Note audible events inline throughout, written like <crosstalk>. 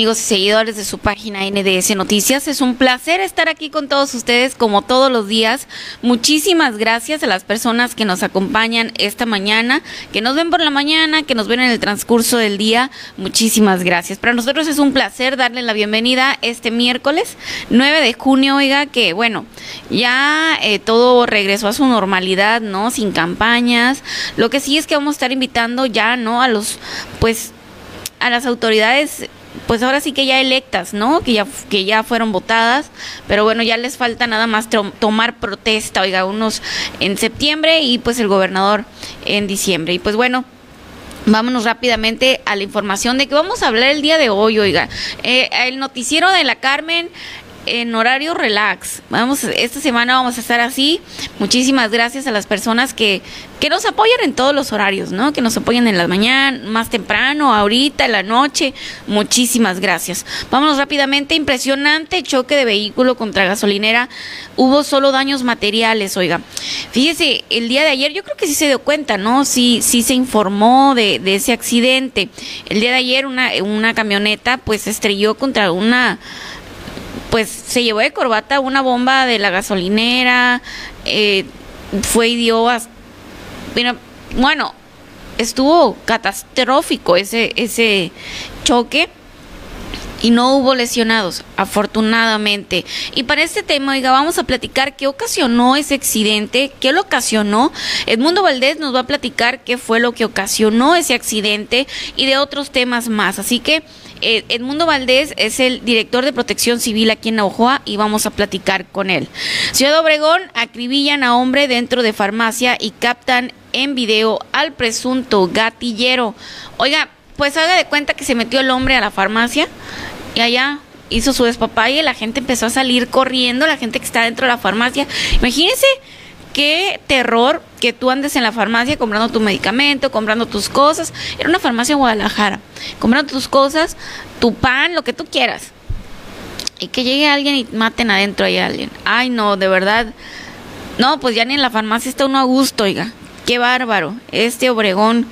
amigos y seguidores de su página NDS Noticias. Es un placer estar aquí con todos ustedes como todos los días. Muchísimas gracias a las personas que nos acompañan esta mañana, que nos ven por la mañana, que nos ven en el transcurso del día. Muchísimas gracias. Para nosotros es un placer darle la bienvenida este miércoles 9 de junio, oiga, que bueno, ya eh, todo regresó a su normalidad, ¿no? Sin campañas. Lo que sí es que vamos a estar invitando ya, ¿no? A los, pues, a las autoridades pues ahora sí que ya electas, ¿no? Que ya, que ya fueron votadas, pero bueno, ya les falta nada más tomar protesta, oiga, unos en septiembre y pues el gobernador en diciembre. Y pues bueno, Vámonos rápidamente a la información de que vamos a hablar el día de hoy, oiga. Eh, el noticiero de la Carmen en horario relax. Vamos, esta semana vamos a estar así. Muchísimas gracias a las personas que, que nos apoyan en todos los horarios, ¿no? Que nos apoyan en la mañana, más temprano, ahorita, en la noche. Muchísimas gracias. Vámonos rápidamente. Impresionante choque de vehículo contra gasolinera. Hubo solo daños materiales, oiga. Fíjese, el día de ayer yo creo que sí se dio cuenta, ¿no? Sí, sí se informó de, de ese accidente. El día de ayer una, una camioneta pues estrelló contra una pues se llevó de corbata una bomba de la gasolinera, eh, fue y dio bueno, estuvo catastrófico ese, ese choque y no hubo lesionados, afortunadamente. Y para este tema, oiga, vamos a platicar qué ocasionó ese accidente, qué lo ocasionó. Edmundo Valdés nos va a platicar qué fue lo que ocasionó ese accidente y de otros temas más. Así que Edmundo Valdés es el director de protección civil aquí en Navajoa y vamos a platicar con él. Ciudad Obregón acribillan a hombre dentro de farmacia y captan en video al presunto gatillero. Oiga, pues haga de cuenta que se metió el hombre a la farmacia y allá hizo su despapalle, la gente empezó a salir corriendo, la gente que está dentro de la farmacia. Imagínense qué terror que tú andes en la farmacia comprando tu medicamento, comprando tus cosas. Era una farmacia en Guadalajara. Comprando tus cosas, tu pan, lo que tú quieras. Y que llegue alguien y maten adentro a alguien. Ay, no, de verdad. No, pues ya ni en la farmacia está uno a gusto, oiga. Qué bárbaro. Este Obregón,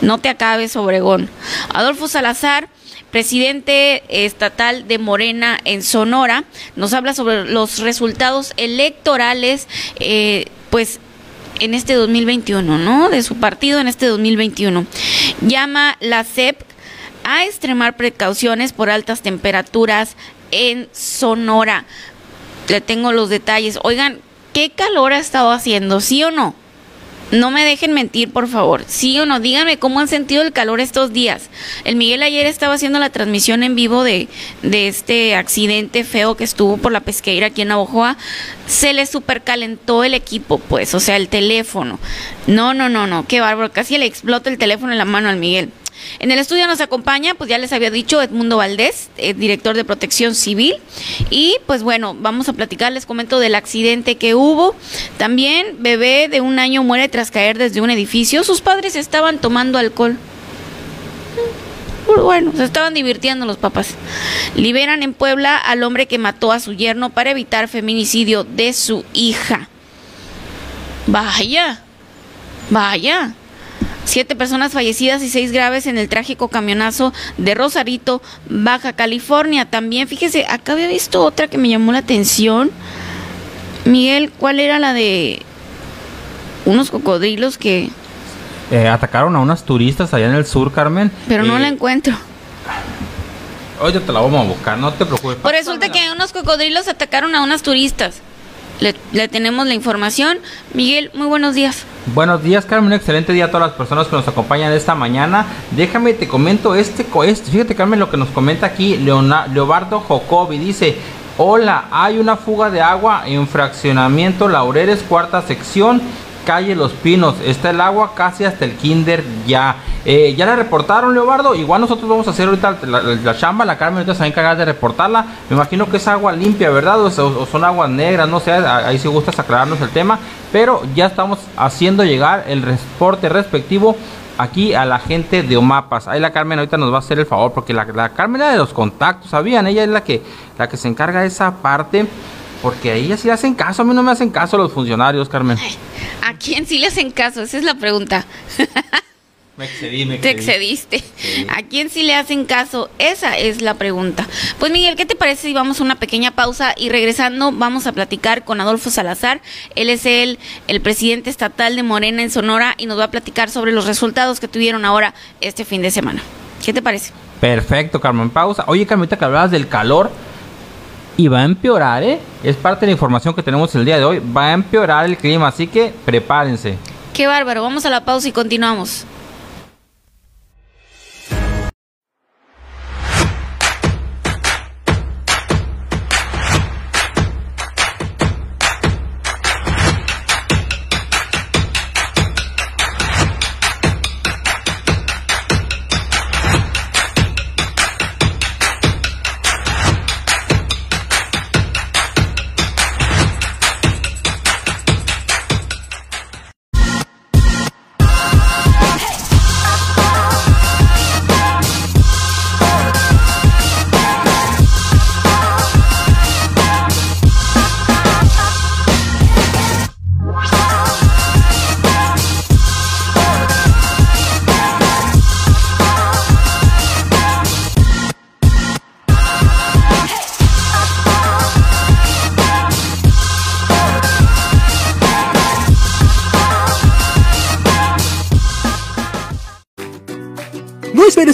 no te acabes, Obregón. Adolfo Salazar presidente estatal de Morena en Sonora, nos habla sobre los resultados electorales eh, pues en este 2021, ¿no? De su partido en este 2021. Llama la CEP a extremar precauciones por altas temperaturas en Sonora. Le tengo los detalles. Oigan, ¿qué calor ha estado haciendo? ¿Sí o no? No me dejen mentir, por favor. Sí o no, díganme cómo han sentido el calor estos días. El Miguel ayer estaba haciendo la transmisión en vivo de, de este accidente feo que estuvo por la pesqueira aquí en Navojoa. Se le supercalentó el equipo, pues, o sea, el teléfono. No, no, no, no, qué bárbaro. Casi le explota el teléfono en la mano al Miguel. En el estudio nos acompaña, pues ya les había dicho, Edmundo Valdés, eh, director de Protección Civil. Y pues bueno, vamos a platicar, les comento del accidente que hubo. También, bebé de un año muere tras caer desde un edificio. Sus padres estaban tomando alcohol. Pues bueno, se estaban divirtiendo los papás. Liberan en Puebla al hombre que mató a su yerno para evitar feminicidio de su hija. Vaya, vaya. Siete personas fallecidas y seis graves en el trágico camionazo de Rosarito, Baja California. También, fíjese, acá había visto otra que me llamó la atención. Miguel, ¿cuál era la de unos cocodrilos que... Eh, atacaron a unas turistas allá en el sur, Carmen. Pero no la encuentro. Oye, te la vamos a buscar, no te preocupes. Pues resulta que unos cocodrilos atacaron a unas turistas. Le, tenemos la información. Miguel, muy buenos días. Buenos días, Carmen. Un excelente día a todas las personas que nos acompañan esta mañana. Déjame, te comento este, este fíjate, Carmen, lo que nos comenta aquí Leobardo Jocobi. Dice, hola, hay una fuga de agua en fraccionamiento Laureles, cuarta sección calle Los Pinos. Está el agua casi hasta el kinder ya. Eh, ya la reportaron, Leobardo. Igual nosotros vamos a hacer ahorita la, chamba. La Carmen ahorita se va a encargar de reportarla. Me imagino que es agua limpia, ¿verdad? O, son aguas negras, no sé. Ahí si gustas aclararnos el tema. Pero ya estamos haciendo llegar el reporte respectivo aquí a la gente de Omapas. Ahí la Carmen ahorita nos va a hacer el favor porque la, la Carmen era de los contactos, ¿sabían? Ella es la que, la que se encarga de esa parte. Porque a ella sí le hacen caso, a mí no me hacen caso los funcionarios, Carmen. ¿A quién sí le hacen caso? Esa es la pregunta. <laughs> Me excedí, me Te excedí. excediste. ¿A quién sí le hacen caso? Esa es la pregunta. Pues Miguel, ¿qué te parece si vamos a una pequeña pausa y regresando vamos a platicar con Adolfo Salazar? Él es el, el presidente estatal de Morena en Sonora y nos va a platicar sobre los resultados que tuvieron ahora este fin de semana. ¿Qué te parece? Perfecto, Carmen. Pausa. Oye, Carmen, ahorita que hablabas del calor y va a empeorar, ¿eh? Es parte de la información que tenemos el día de hoy. Va a empeorar el clima, así que prepárense. Qué bárbaro. Vamos a la pausa y continuamos.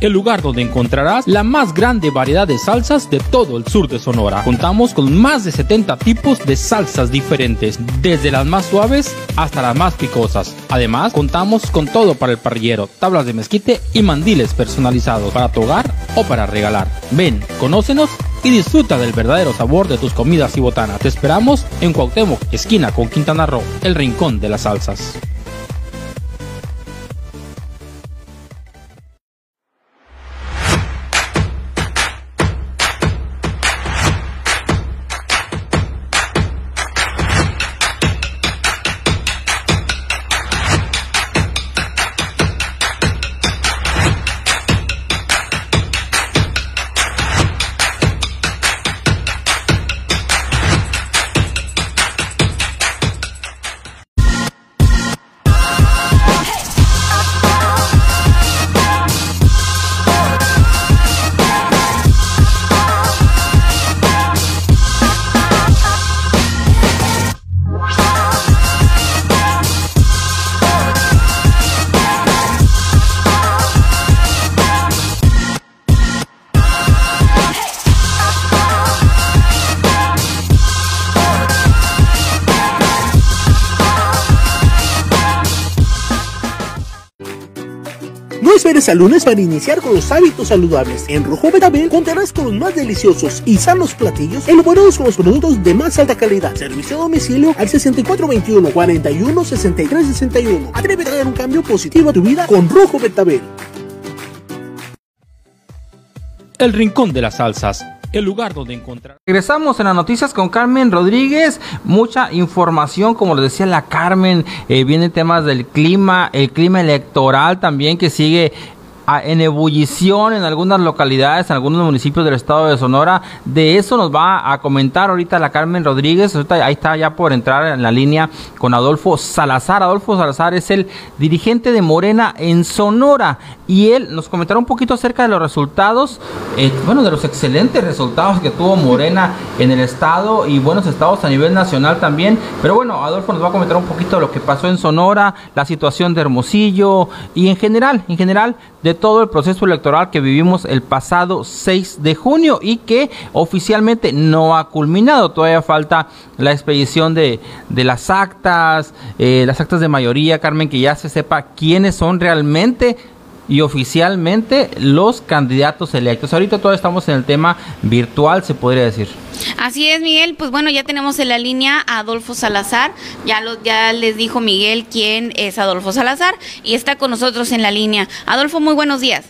el lugar donde encontrarás la más grande variedad de salsas de todo el sur de Sonora. Contamos con más de 70 tipos de salsas diferentes, desde las más suaves hasta las más picosas. Además, contamos con todo para el parrillero, tablas de mezquite y mandiles personalizados para tu hogar o para regalar. Ven, conócenos y disfruta del verdadero sabor de tus comidas y botanas. Te esperamos en Cuauhtémoc, esquina con Quintana Roo, el Rincón de las Salsas. Al lunes para iniciar con los hábitos saludables. En Rojo Betabel contarás con los más deliciosos y sanos platillos elaborados con los productos de más alta calidad. Servicio a domicilio al 6421 41 63 61. Atrévete a dar un cambio positivo a tu vida con Rojo Betabel. El Rincón de las Salsas, el lugar donde encontrar Regresamos en las noticias con Carmen Rodríguez. Mucha información, como les decía la Carmen, eh, vienen temas del clima, el clima electoral también que sigue a- en ebullición en algunas localidades, en algunos municipios del estado de Sonora. De eso nos va a comentar ahorita la Carmen Rodríguez. Ahí está ya por entrar en la línea con Adolfo Salazar. Adolfo Salazar es el dirigente de Morena en Sonora y él nos comentará un poquito acerca de los resultados, eh, bueno, de los excelentes resultados que tuvo Morena en el estado y buenos estados a nivel nacional también. Pero bueno, Adolfo nos va a comentar un poquito de lo que pasó en Sonora, la situación de Hermosillo y en general, en general, de todo el proceso electoral que vivimos el pasado 6 de junio y que oficialmente no ha culminado. Todavía falta la expedición de, de las actas, eh, las actas de mayoría, Carmen, que ya se sepa quiénes son realmente y oficialmente los candidatos electos. Ahorita todavía estamos en el tema virtual, se podría decir. Así es, Miguel. Pues bueno, ya tenemos en la línea a Adolfo Salazar. Ya, lo, ya les dijo Miguel quién es Adolfo Salazar y está con nosotros en la línea. Adolfo, muy buenos días.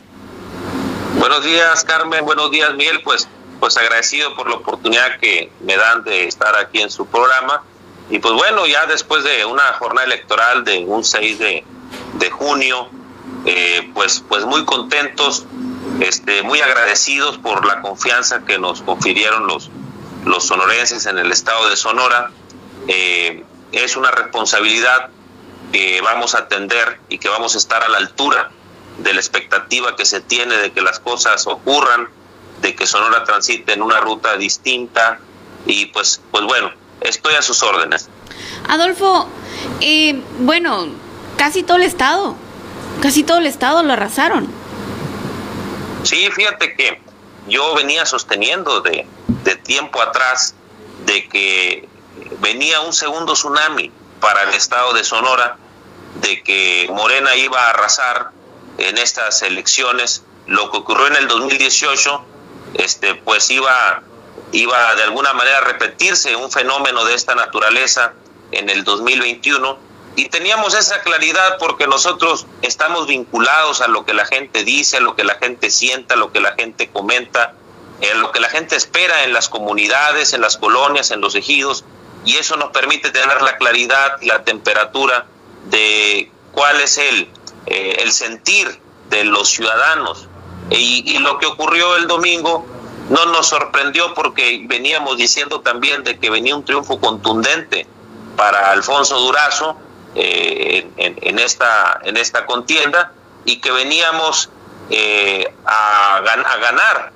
Buenos días, Carmen. Buenos días, Miguel. Pues, pues agradecido por la oportunidad que me dan de estar aquí en su programa. y pues bueno, ya después de una jornada electoral de un 6 de, de junio, eh, pues, pues muy contentos, este, muy agradecidos por la confianza que nos confirieron los, los sonorenses en el estado de Sonora. Eh, es una responsabilidad que vamos a atender y que vamos a estar a la altura de la expectativa que se tiene de que las cosas ocurran, de que Sonora transite en una ruta distinta y pues, pues bueno, estoy a sus órdenes. Adolfo, eh, bueno, casi todo el estado, casi todo el estado lo arrasaron. Sí, fíjate que yo venía sosteniendo de, de tiempo atrás de que venía un segundo tsunami para el estado de Sonora, de que Morena iba a arrasar en estas elecciones. Lo que ocurrió en el 2018, este, pues iba, iba de alguna manera a repetirse un fenómeno de esta naturaleza en el 2021 y teníamos esa claridad porque nosotros estamos vinculados a lo que la gente dice, a lo que la gente sienta, a lo que la gente comenta, a lo que la gente espera en las comunidades, en las colonias, en los ejidos y eso nos permite tener la claridad la temperatura de cuál es el, eh, el sentir de los ciudadanos. Y lo que ocurrió el domingo no nos sorprendió porque veníamos diciendo también de que venía un triunfo contundente para Alfonso Durazo eh, en, esta, en esta contienda y que veníamos eh, a, ganar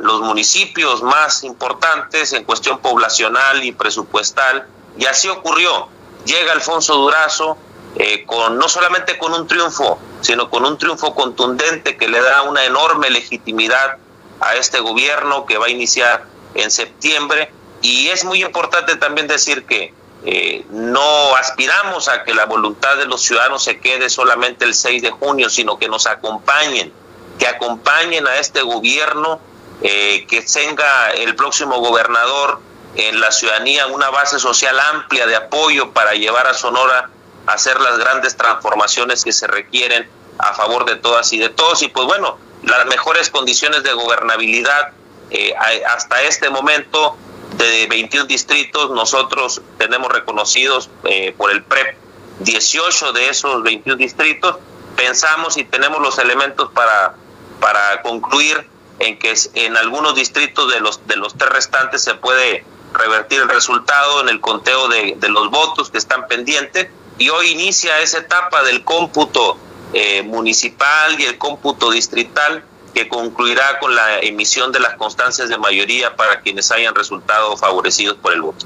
los municipios más importantes en cuestión poblacional y presupuestal. Y así ocurrió. Llega Alfonso Durazo eh, con, no solamente con un triunfo, sino con un triunfo contundente que le da una enorme legitimidad a este gobierno que va a iniciar en septiembre. Y es muy importante también decir que eh, no aspiramos a que la voluntad de los ciudadanos se quede solamente el 6 de junio, sino que nos acompañen que acompañen a este gobierno, eh, que tenga el próximo gobernador en la ciudadanía una base social amplia de apoyo para llevar a Sonora a hacer las grandes transformaciones que se requieren a favor de todas y de todos. Y pues bueno, las mejores condiciones de gobernabilidad eh, hasta este momento de 21 distritos, nosotros tenemos reconocidos eh, por el PREP 18 de esos 21 distritos. Pensamos y tenemos los elementos para para concluir en que en algunos distritos de los, de los tres restantes se puede revertir el resultado en el conteo de, los votos que están pendientes y hoy inicia esa etapa del cómputo eh, municipal y el cómputo distrital que concluirá con la emisión de las constancias de mayoría para quienes hayan resultado favorecidos por el voto.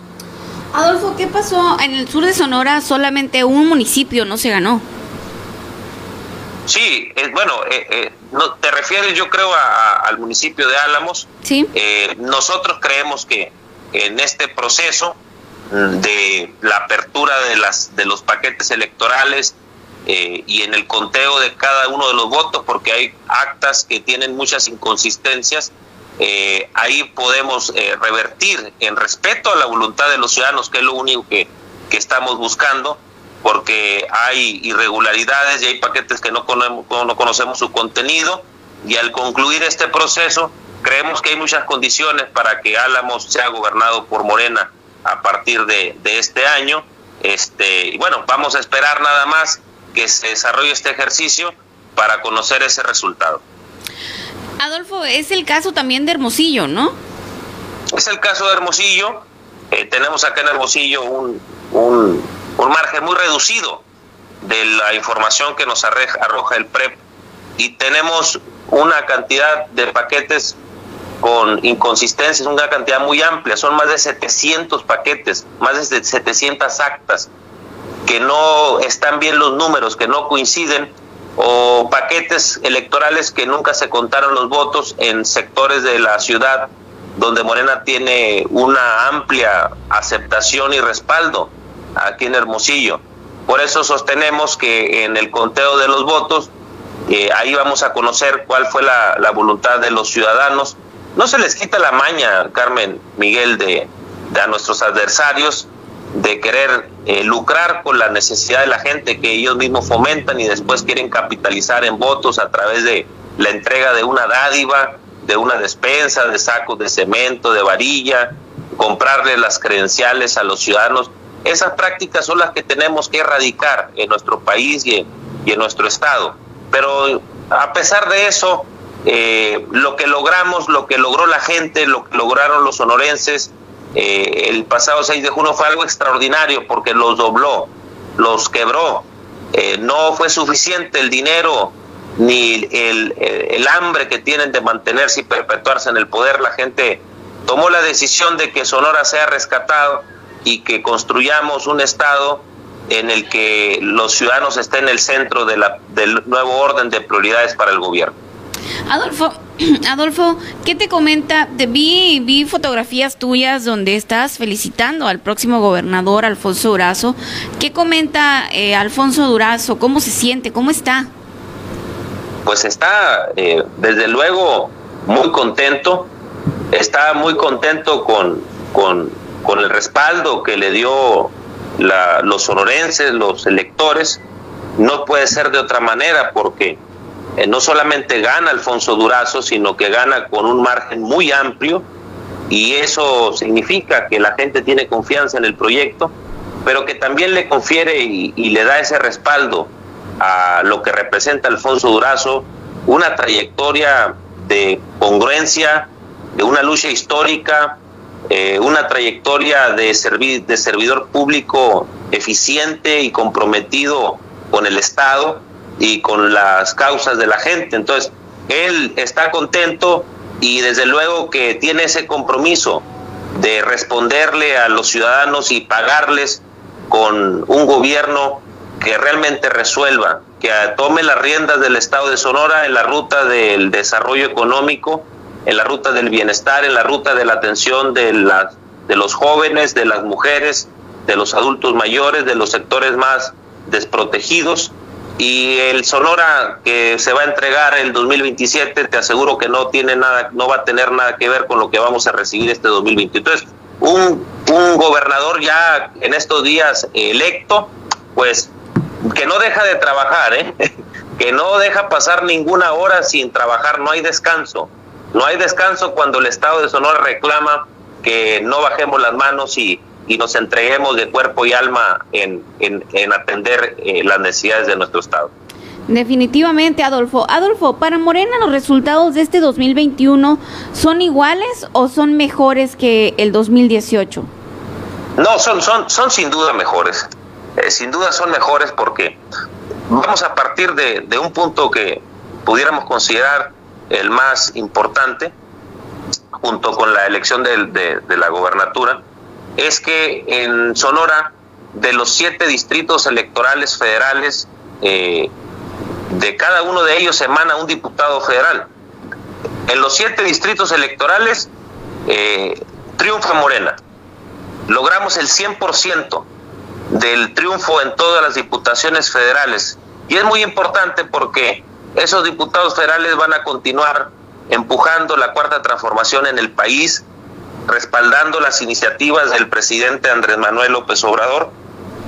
Adolfo, ¿qué pasó? En el sur de Sonora solamente un municipio no se ganó. Sí, eh, bueno, eh, eh, no, te refieres yo creo al municipio de Álamos. Sí. nosotros creemos que en este proceso de la apertura de, las, de los paquetes electorales y en el conteo de cada uno de los votos, porque hay actas que tienen muchas inconsistencias, ahí podemos revertir en respeto a la voluntad de los ciudadanos, que es lo único que, que estamos buscando porque hay irregularidades y hay paquetes que no conocemos, no conocemos su contenido y al concluir este proceso creemos que hay muchas condiciones para que Álamos sea gobernado por Morena a partir de, este año. Este, y bueno, vamos a esperar nada más que se desarrolle este ejercicio para conocer ese resultado. Adolfo, es el caso también de Hermosillo, ¿no? Es el caso de Hermosillo. Eh, tenemos acá en Hermosillo un, un un margen muy reducido de la información que nos arroja el PREP y tenemos una cantidad de paquetes con inconsistencias, una cantidad muy amplia, son más de 700 paquetes, más de 700 actas que no están bien los números, que no coinciden, o paquetes electorales que nunca se contaron los votos en sectores de la ciudad donde Morena tiene una amplia aceptación y respaldo aquí en Hermosillo. Por eso sostenemos que en el conteo de los votos, eh, ahí vamos a conocer cuál fue la, voluntad de los ciudadanos. No se les quita la maña, Carmen Miguel, de, a nuestros adversarios de querer eh, lucrar con la necesidad de la gente que ellos mismos fomentan y después quieren capitalizar en votos a través de la entrega de una dádiva, de una despensa, de sacos de cemento, de varilla, comprarle las credenciales a los ciudadanos esas prácticas son las que tenemos que erradicar en nuestro país y en, nuestro estado. Pero a pesar de eso, eh, lo que logramos, lo que logró la gente, lo que lograron los sonorenses eh, el pasado 6 de junio fue algo extraordinario porque los dobló, los quebró. Eh, no fue suficiente el dinero ni el, el, hambre que tienen de mantenerse y perpetuarse en el poder. La gente tomó la decisión de que Sonora sea rescatado y que construyamos un Estado en el que los ciudadanos estén en el centro de la, del nuevo orden de prioridades para el gobierno. Adolfo, <clears throat> Adolfo, ¿qué te comenta? Vi, vi fotografías tuyas donde estás felicitando al próximo gobernador Alfonso Durazo. ¿Qué comenta eh, Alfonso Durazo? ¿Cómo se siente? ¿Cómo está? Pues está, eh, desde luego, muy contento. Está muy contento con, con, el respaldo que le dio los sonorenses, los electores. No puede ser de otra manera porque eh, no solamente gana Alfonso Durazo, sino que gana con un margen muy amplio y eso significa que la gente tiene confianza en el proyecto, pero que también le confiere y, le da ese respaldo a lo que representa Alfonso Durazo, una trayectoria de congruencia, de una lucha histórica, eh, una trayectoria de, de servidor público eficiente y comprometido con el Estado y con las causas de la gente. Entonces, él está contento y desde luego que tiene ese compromiso de responderle a los ciudadanos y pagarles con un gobierno que realmente resuelva, que tome las riendas del Estado de Sonora en la ruta del desarrollo económico, en la ruta del bienestar, en la ruta de la atención de, las, de los jóvenes, de las mujeres, de los adultos mayores, de los sectores más desprotegidos y el Sonora que se va a entregar el 2027 te aseguro que no tiene nada no va a tener nada que ver con lo que vamos a recibir este 2023 un, un gobernador ya en estos días electo pues que no deja de trabajar ¿eh? <laughs> que no deja pasar ninguna hora sin trabajar no hay descanso no hay descanso cuando el estado de Sonora reclama que no bajemos las manos y y nos entreguemos de cuerpo y alma en, en, atender eh, las necesidades de nuestro Estado. Definitivamente, Adolfo. Adolfo, para Morena los resultados de este 2021 son iguales o son mejores que el 2018? No, son, son, son sin duda mejores. Eh, sin duda son mejores porque vamos a partir de, de un punto que pudiéramos considerar el más importante, junto con la elección de, de, de la gobernatura, es que en Sonora, de los siete distritos electorales federales, eh, de cada uno de ellos emana un diputado federal. En los siete distritos electorales eh, triunfa Morena. Logramos el 100% del triunfo en todas las diputaciones federales. Y es muy importante porque esos diputados federales van a continuar empujando la cuarta transformación en el país respaldando las iniciativas del presidente Andrés Manuel López Obrador.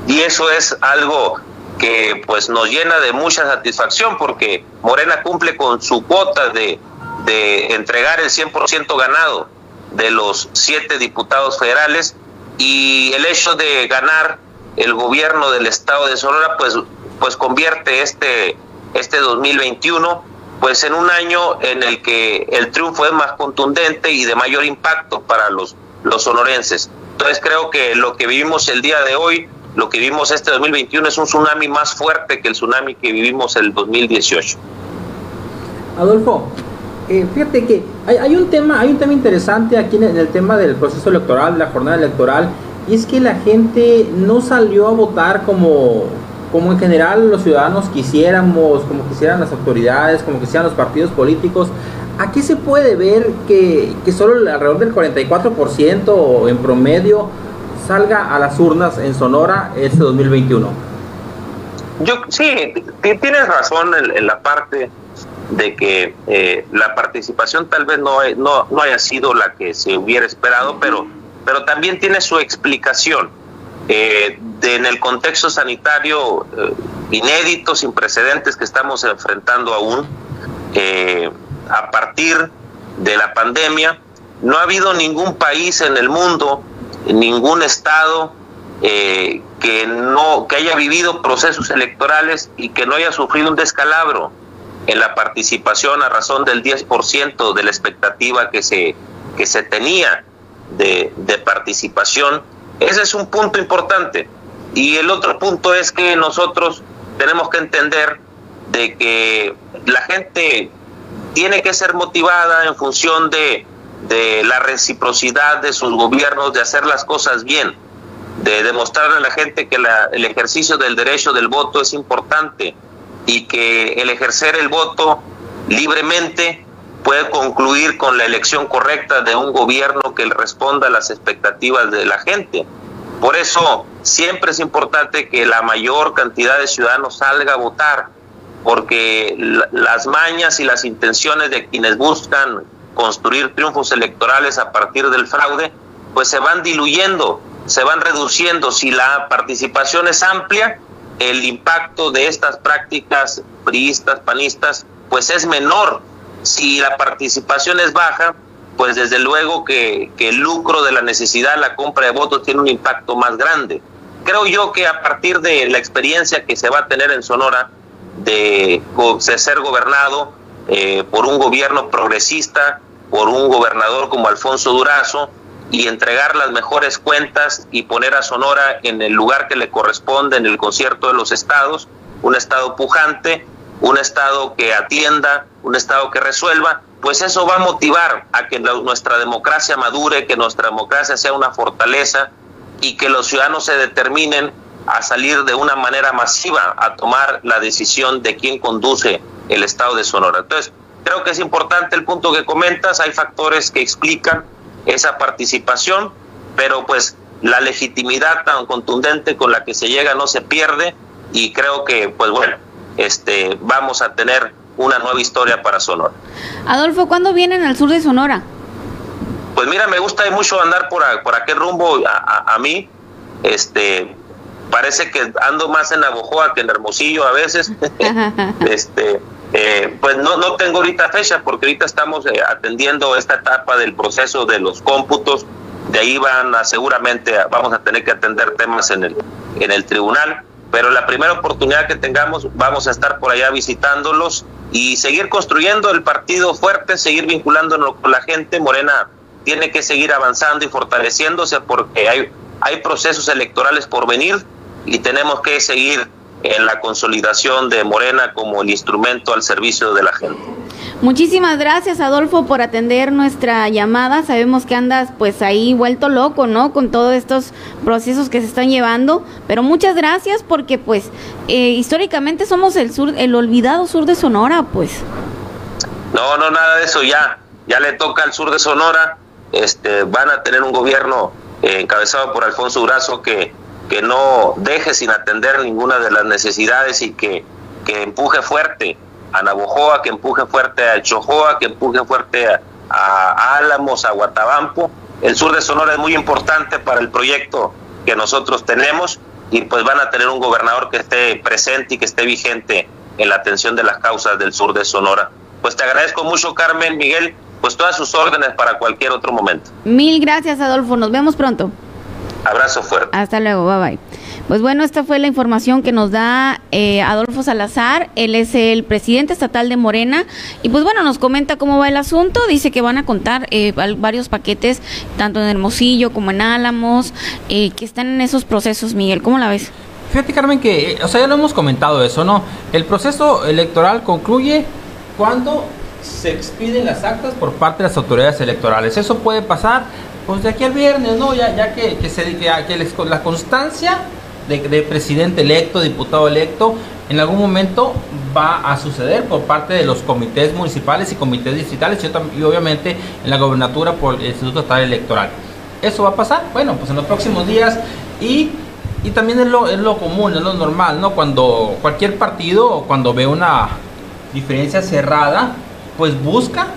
Y eso es algo que pues nos llena de mucha satisfacción porque Morena cumple con su cuota de, de entregar el 100% ganado de los siete diputados federales. Y el hecho de ganar el gobierno del estado de Sonora pues pues convierte este este 2021 pues en un año en el que el triunfo es más contundente y de mayor impacto para los, los sonorenses. Entonces creo que lo que vivimos el día de hoy, lo que vivimos este 2021 es un tsunami más fuerte que el tsunami que vivimos el 2018. Adolfo, eh, fíjate que hay, un tema, hay un tema interesante aquí en el tema del proceso electoral, la jornada electoral, y es que la gente no salió a votar como como en general los ciudadanos quisiéramos, como quisieran las autoridades, como quisieran los partidos políticos, aquí se puede ver que, que solo alrededor del 44% en promedio salga a las urnas en Sonora este 2021? Yo sí, tienes razón en, la parte de que eh, la participación tal vez no, no, no haya sido la que se hubiera esperado, pero, pero también tiene su explicación eh, en el contexto sanitario eh, inédito, sin precedentes que estamos enfrentando aún, eh, a partir de la pandemia, no ha habido ningún país en el mundo, ningún estado eh, que no que haya vivido procesos electorales y que no haya sufrido un descalabro en la participación a razón del 10% de la expectativa que se que se tenía de, de participación ese es un punto importante. Y el otro punto es que nosotros tenemos que entender de que la gente tiene que ser motivada en función de, de la reciprocidad de sus gobiernos de hacer las cosas bien de demostrarle a la gente que el ejercicio del derecho del voto es importante y que el ejercer el voto libremente puede concluir con la elección correcta de un gobierno que responda a las expectativas de la gente. Por eso siempre es importante que la mayor cantidad de ciudadanos salga a votar, porque las mañas y las intenciones de quienes buscan construir triunfos electorales a partir del fraude, pues se van diluyendo se van reduciendo. Si la participación es amplia, el impacto de estas prácticas priistas, panistas, pues es menor. Si la participación es baja, pues desde luego que, el lucro de la necesidad, la compra de votos tiene un impacto más grande. Creo yo que a partir de la experiencia que se va a tener en Sonora de, ser gobernado eh, por un gobierno progresista, por un gobernador como Alfonso Durazo, y entregar las mejores cuentas y poner a Sonora en el lugar que le corresponde en el concierto de los estados, un estado pujante, un estado que atienda, un estado que resuelva, pues eso va a motivar a que nuestra democracia madure, que nuestra democracia sea una fortaleza y que los ciudadanos se determinen a salir de una manera masiva a tomar la decisión de quién conduce el estado de Sonora. Entonces, creo que es importante el punto que comentas, hay factores que explican esa participación, pero pues la legitimidad tan contundente con la que se llega no se pierde y creo que pues bueno, este vamos a tener una nueva historia para Sonora. Adolfo, ¿cuándo vienen al sur de Sonora? Pues mira, me gusta mucho andar por, por aquel rumbo a, a, mí. Este, parece que ando más en Navojoa que en Hermosillo a veces. <laughs> este, eh, pues no, no tengo ahorita fecha porque ahorita estamos eh, atendiendo esta etapa del proceso de los cómputos. De ahí van a seguramente vamos a tener que atender temas en el, en el tribunal. Pero la primera oportunidad que tengamos vamos a estar por allá visitándolos y seguir construyendo el partido fuerte, seguir vinculándonos con la gente. Morena tiene que seguir avanzando y fortaleciéndose porque hay, hay procesos electorales por venir y tenemos que seguir en la consolidación de Morena como el instrumento al servicio de la gente. Muchísimas gracias Adolfo por atender nuestra llamada. Sabemos que andas pues ahí vuelto loco, ¿no? Con todos estos procesos que se están llevando, pero muchas gracias porque pues eh, históricamente somos el sur, el olvidado sur de Sonora, pues. No, no nada de eso ya, ya le toca al sur de Sonora. Este, van a tener un gobierno eh, encabezado por Alfonso Durazo que que no deje sin atender ninguna de las necesidades y que, que empuje fuerte a Navojoa, que empuje fuerte a Chojoa, que empuje fuerte a, Álamos, a Guatabampo. El sur de Sonora es muy importante para el proyecto que nosotros tenemos y pues van a tener un gobernador que esté presente y que esté vigente en la atención de las causas del sur de Sonora. Pues te agradezco mucho, Carmen, Miguel, pues todas sus órdenes para cualquier otro momento. Mil gracias, Adolfo. Nos vemos pronto. Abrazo fuerte. Hasta luego, bye bye. Pues bueno, esta fue la información que nos da eh, Adolfo Salazar, él es el presidente estatal de Morena y pues bueno, nos comenta cómo va el asunto, dice que van a contar eh, varios paquetes, tanto en Hermosillo como en Álamos, eh, que están en esos procesos, Miguel, ¿cómo la ves? Fíjate Carmen que, o sea, ya lo hemos comentado eso, ¿no? El proceso electoral concluye cuando se expiden las actas por parte de las autoridades electorales. Eso puede pasar pues de aquí al viernes, ¿no? Ya, ya que, que, se, que, que la constancia de, presidente electo, diputado electo, en algún momento va a suceder por parte de los comités municipales y comités distritales y, obviamente en la gobernatura por el Instituto Estatal Electoral. ¿Eso va a pasar? Bueno, pues en los próximos días y, y también es lo, es lo común, es lo normal, ¿no? Cuando cualquier partido, cuando ve una diferencia cerrada, pues busca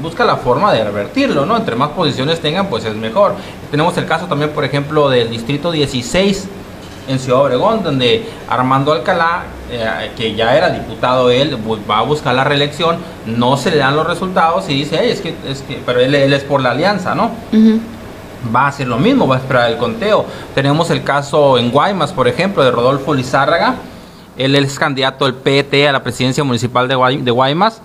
busca la forma de revertirlo, ¿no? Entre más posiciones tengan, pues es mejor. Tenemos el caso también, por ejemplo, del distrito 16 en Ciudad Obregón, donde Armando Alcalá, eh, que ya era diputado él, va a buscar la reelección, no se le dan los resultados y dice, es que, es que, pero él, es por la alianza, ¿no? va a hacer lo mismo, va a esperar el conteo. Tenemos el caso en Guaymas, por ejemplo, de Rodolfo Lizárraga. Él es candidato del PT a la presidencia municipal de, de Guaymas.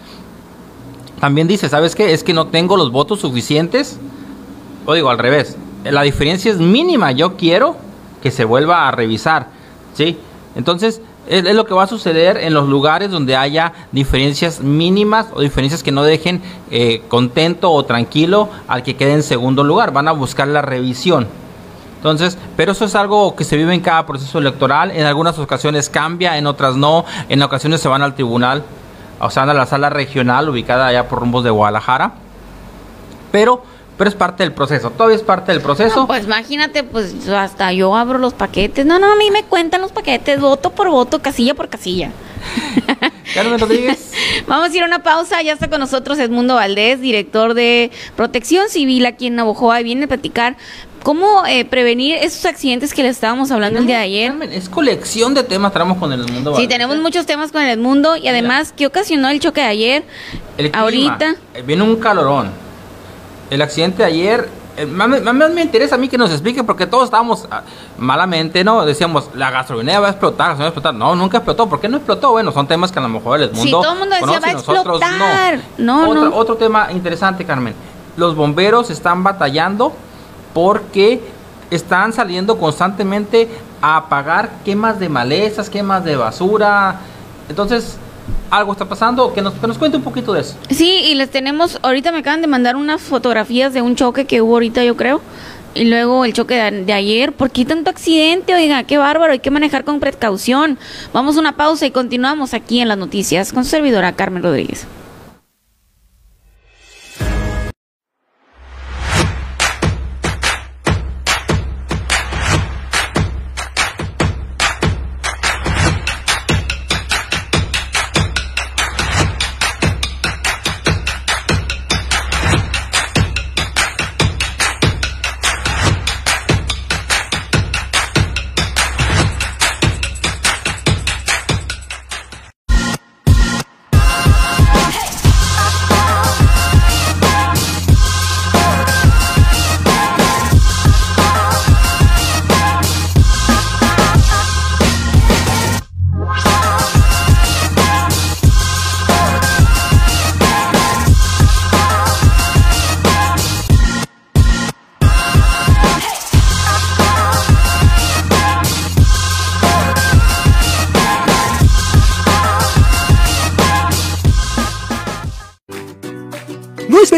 También dice, ¿sabes qué? Es que no tengo los votos suficientes. O digo al revés, la diferencia es mínima. Yo quiero que se vuelva a revisar. ¿Sí? Entonces, es, lo que va a suceder en los lugares donde haya diferencias mínimas o diferencias que no dejen eh, contento o tranquilo al que quede en segundo lugar. Van a buscar la revisión. Entonces, pero eso es algo que se vive en cada proceso electoral. En algunas ocasiones cambia, en otras no. En ocasiones se van al tribunal, o sea, a la sala regional ubicada allá por rumbos de Guadalajara. Pero pero es parte del proceso, todavía es parte del proceso. pues imagínate, pues hasta yo abro los paquetes. No, no, a mí me cuentan los paquetes, voto por voto, casilla por casilla. <laughs> Carmen Rodríguez. <laughs> Vamos a ir a una pausa. Ya está con nosotros Edmundo Valdés, director de Protección Civil aquí en Navojoa, y viene a platicar cómo eh, prevenir esos accidentes que le estábamos hablando el día de ayer. Carmen, es colección de temas tenemos con el Edmundo Valdés. Sí, tenemos muchos temas con el Edmundo y además, ¿qué ocasionó el choque de ayer? El Ahorita. Eh, viene un calorón el accidente de ayer, eh, más, me interesa a mí que nos explique porque todos estábamos ah, malamente, ¿no? Decíamos, la gasolinera va a explotar, va a explotar. No, nunca explotó. ¿Por qué no explotó? Bueno, son temas que a lo mejor el mundo. Sí, todo el mundo decía, va a explotar. No. otro, otro tema interesante, Carmen. Los bomberos están batallando porque están saliendo constantemente a apagar quemas de malezas, quemas de basura. Entonces, algo está pasando, que nos, que nos cuente un poquito de eso. Sí, y les tenemos, ahorita me acaban de mandar unas fotografías de un choque que hubo ahorita, yo creo, y luego el choque de, ayer. ¿Por qué tanto accidente? Oiga, qué bárbaro, hay que manejar con precaución. Vamos a una pausa y continuamos aquí en las noticias con servidora Carmen Rodríguez.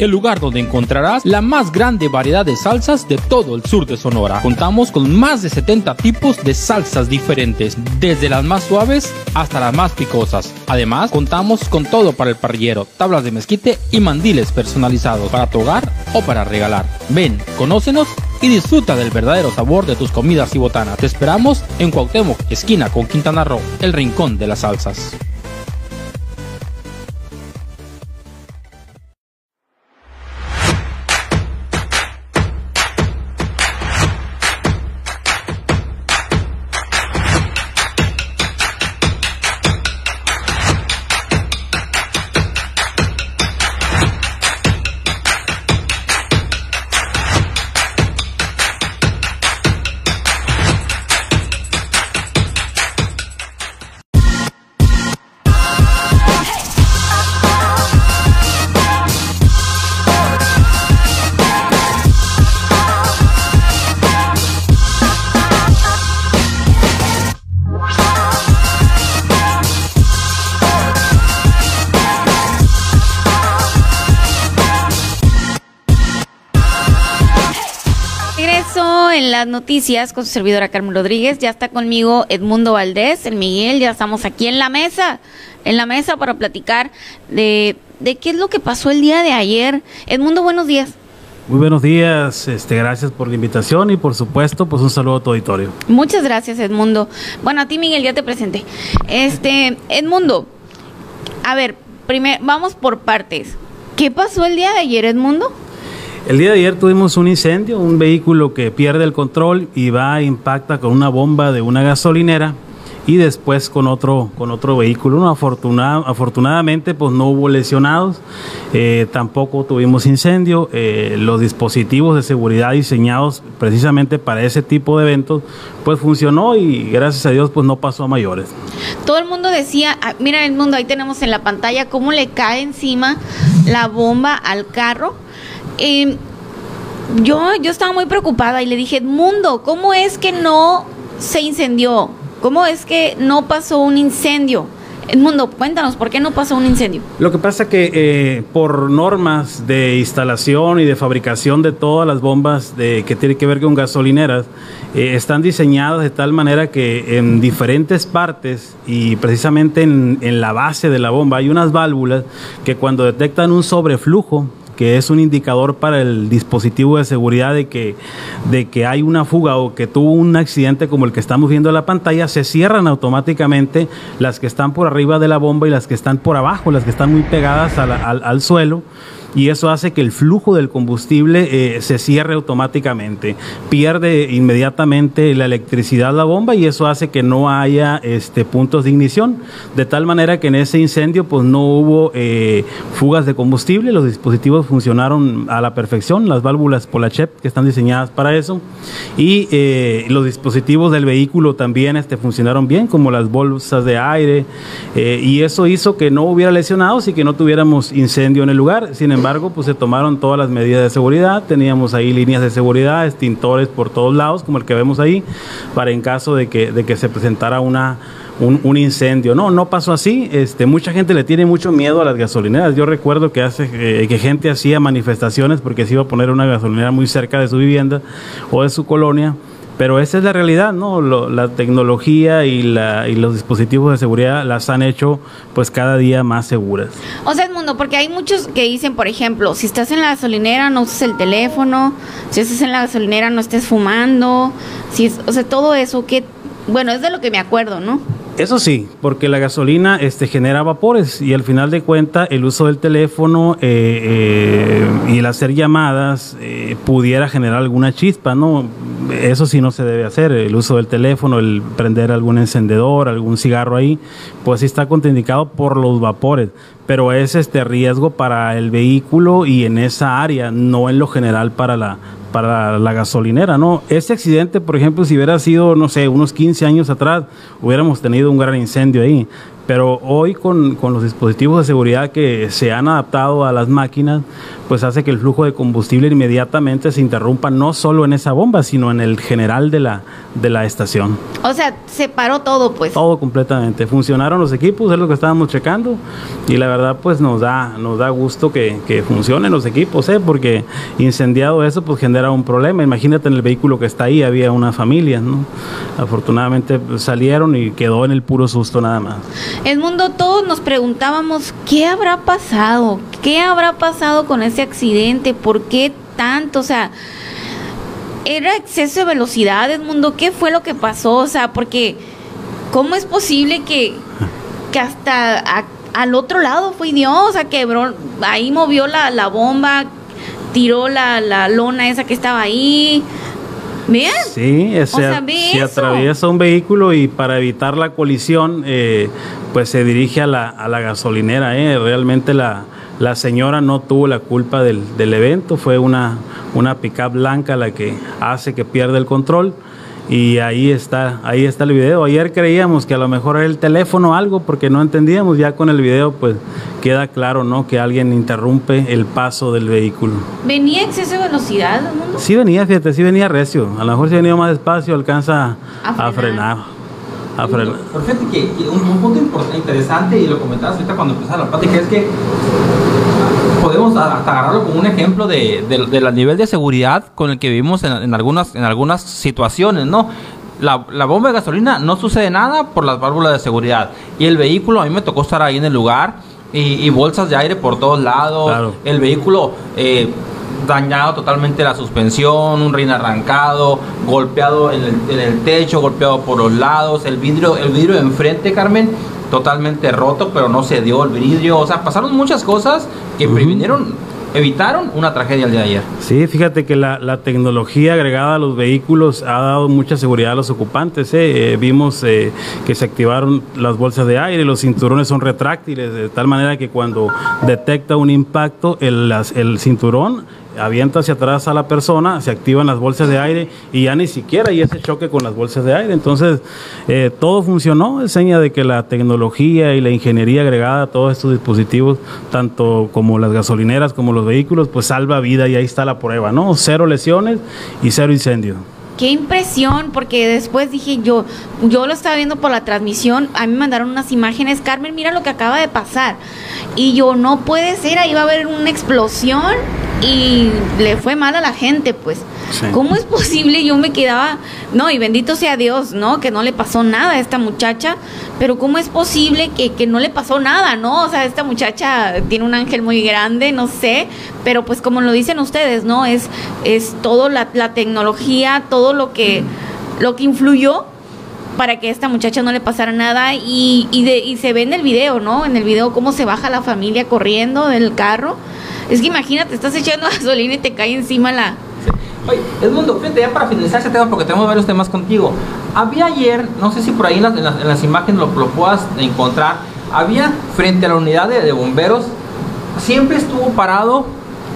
el lugar donde encontrarás la más grande variedad de salsas de todo el sur de Sonora. Contamos con más de 70 tipos de salsas diferentes, desde las más suaves hasta las más picosas. Además, contamos con todo para el parrillero, tablas de mezquite y mandiles personalizados para tu hogar o para regalar. Ven, conócenos y disfruta del verdadero sabor de tus comidas y botanas. Te esperamos en Cuauhtémoc, esquina con Quintana Roo, el rincón de las salsas. Las noticias con su servidora Carmen Rodríguez. Ya está conmigo Edmundo Valdés, el Miguel. Ya estamos aquí en la mesa, en la mesa para platicar de, de qué es lo que pasó el día de ayer. Edmundo, buenos días. Muy buenos días, este, gracias por la invitación y por supuesto, pues un saludo a tu auditorio. Muchas gracias, Edmundo. Bueno, a ti, Miguel, ya te presenté. Este, Edmundo, a ver, primero, vamos por partes. ¿Qué pasó el día de ayer, Edmundo? El día de ayer tuvimos un incendio, un vehículo que pierde el control y va impacta con una bomba de una gasolinera y después con otro con otro vehículo. Afortunadamente pues no hubo lesionados, eh, tampoco tuvimos incendio. Eh, los dispositivos de seguridad diseñados precisamente para ese tipo de eventos pues funcionó y gracias a Dios pues no pasó a mayores. Todo el mundo decía, ah, mira el mundo, ahí tenemos en la pantalla cómo le cae encima la bomba al carro. Eh, yo, yo estaba muy preocupada y le dije, Mundo, ¿cómo es que no se incendió? ¿Cómo es que no pasó un incendio? Mundo, cuéntanos, ¿por qué no pasó un incendio? Lo que pasa que eh, por normas de instalación y de fabricación de todas las bombas de, que tienen que ver con gasolineras, eh, están diseñadas de tal manera que en diferentes partes y precisamente en, en la base de la bomba hay unas válvulas que cuando detectan un sobreflujo, que es un indicador para el dispositivo de seguridad de que, de que hay una fuga o que tuvo un accidente como el que estamos viendo en la pantalla, se cierran automáticamente las que están por arriba de la bomba y las que están por abajo, las que están muy pegadas al, al suelo y eso hace que el flujo del combustible eh, se cierre automáticamente. Pierde inmediatamente la electricidad la bomba y eso hace que no haya este, puntos de ignición, de tal manera que en ese incendio pues no hubo eh, fugas de combustible, los dispositivos funcionaron a la perfección, las válvulas Polachep que están diseñadas para eso y eh, los dispositivos del vehículo también este, funcionaron bien, como las bolsas de aire y eso hizo que no hubiera lesionados y que no tuviéramos incendio en el lugar. Sin embargo, pues se tomaron todas las medidas de seguridad, teníamos ahí líneas de seguridad, extintores por todos lados, como el que vemos ahí, para en caso de que, de que se presentara una, un, incendio. No, no pasó así. Este, mucha gente le tiene mucho miedo a las gasolineras. Yo recuerdo que hace eh, que gente hacía manifestaciones porque se iba a poner una gasolinera muy cerca de su vivienda o de su colonia pero esa es la realidad, ¿no? la tecnología y, la, y los dispositivos de seguridad las han hecho pues cada día más seguras. O sea, mundo, porque hay muchos que dicen, por ejemplo, si estás en la gasolinera no uses el teléfono, si estás en la gasolinera no estés fumando, si o sea, todo eso que, bueno, es de lo que me acuerdo, ¿no? Eso sí, porque la gasolina este, genera vapores y al final de cuentas el uso del teléfono eh, eh, y el hacer llamadas eh, pudiera generar alguna chispa, ¿no? Eso sí no se debe hacer, el uso del teléfono, el prender algún encendedor, algún cigarro ahí, pues sí está contraindicado por los vapores, pero es este riesgo para el vehículo y en esa área, no en lo general para la, para la gasolinera, ¿no? Ese accidente, por ejemplo, si hubiera sido, no sé, unos 15 años atrás, hubiéramos tenido un gran incendio ahí. Pero hoy con, con los dispositivos de seguridad que se han adaptado a las máquinas, pues hace que el flujo de combustible inmediatamente se interrumpa no solo en esa bomba, sino en el general de la, de la estación. O sea, se paró todo, pues. Todo completamente. Funcionaron los equipos, es lo que estábamos checando, y la verdad, pues nos da, nos da gusto que, que funcionen los equipos, ¿eh? porque incendiado eso, pues genera un problema. Imagínate en el vehículo que está ahí, había una familia, ¿no? Afortunadamente pues, salieron y quedó en el puro susto nada más. El mundo, todos nos preguntábamos, ¿qué habrá pasado? ¿Qué habrá pasado con ese accidente? ¿Por qué tanto? O sea, ¿era exceso de velocidad, Edmundo? ¿Qué fue lo que pasó? O sea, porque ¿cómo es posible que, que hasta al otro lado fue Dios? O sea, quebró, ahí movió la, la bomba, tiró la, la lona esa que estaba ahí. ¿Bien? Sí, o sea, se atraviesa un vehículo y para evitar la colisión, eh, pues se dirige a la, a la gasolinera. Eh. Realmente la, la señora no tuvo la culpa del, del evento, fue una, una pickup blanca la que hace que pierda el control y ahí está, ahí está el video. Ayer creíamos que a lo mejor era el teléfono o algo porque no entendíamos, ya con el video pues queda claro, ¿no? Que alguien interrumpe el paso del vehículo. ¿Venía exceso de velocidad? Mundo? Sí venía, fíjate, sí venía recio. A lo mejor si venía más despacio alcanza a frenar. A frenar. Perfecto, que, un, punto importante, interesante y lo comentabas ahorita cuando empezaba la plática es que podemos hasta agarrarlo como un ejemplo de, del nivel de seguridad con el que vivimos en, algunas, en algunas situaciones, ¿no? La, la, bomba de gasolina no sucede nada por las válvulas de seguridad. Y el vehículo, a mí me tocó estar ahí en el lugar y, bolsas de aire por todos lados. El vehículo eh, dañado totalmente la suspensión, un rin arrancado, golpeado en el, en el, techo, golpeado por los lados, el vidrio, el vidrio de enfrente, Carmen, totalmente roto, pero no se dio el vidrio. O sea, pasaron muchas cosas que previnieron, evitaron una tragedia el día de ayer. Sí, fíjate que la, la tecnología agregada a los vehículos ha dado mucha seguridad a los ocupantes. ¿eh? Eh, vimos eh, que se activaron las bolsas de aire, los cinturones son retráctiles, de tal manera que cuando detecta un impacto, el, las- el cinturón avienta hacia atrás a la persona, se activan las bolsas de aire y ya ni siquiera hay ese choque con las bolsas de aire. Entonces, eh, todo funcionó, es seña de que la tecnología y la ingeniería agregada a todos estos dispositivos, tanto como las gasolineras como los vehículos, pues salva vida y ahí está la prueba, ¿no? Cero lesiones y cero incendio. Qué impresión, porque después dije yo, yo lo estaba viendo por la transmisión, a mí me mandaron unas imágenes, Carmen, mira lo que acaba de pasar. Y yo, no puede ser, ahí va a haber una explosión y le fue mal a la gente, pues. Sí. ¿Cómo es posible? Yo me quedaba, no, y bendito sea Dios, ¿no? Que no le pasó nada a esta muchacha, pero ¿cómo es posible que, que no le pasó nada, ¿no? O sea, esta muchacha tiene un ángel muy grande, no sé, pero pues como lo dicen ustedes, ¿no? Es, es todo la, la tecnología, todo lo que, lo que influyó para que a esta muchacha no le pasara nada y, y, se ve en el video, ¿no? En el video cómo se baja la familia corriendo del carro. Es que imagínate, estás echando <laughs> gasolina y te cae encima la... Oye, Edmundo, fíjate, ya para finalizar ese tema, porque tenemos varios temas contigo. Había ayer, no sé si por ahí en las, en las- en las imágenes lo, lo puedas encontrar, había frente a la unidad de bomberos, siempre estuvo parado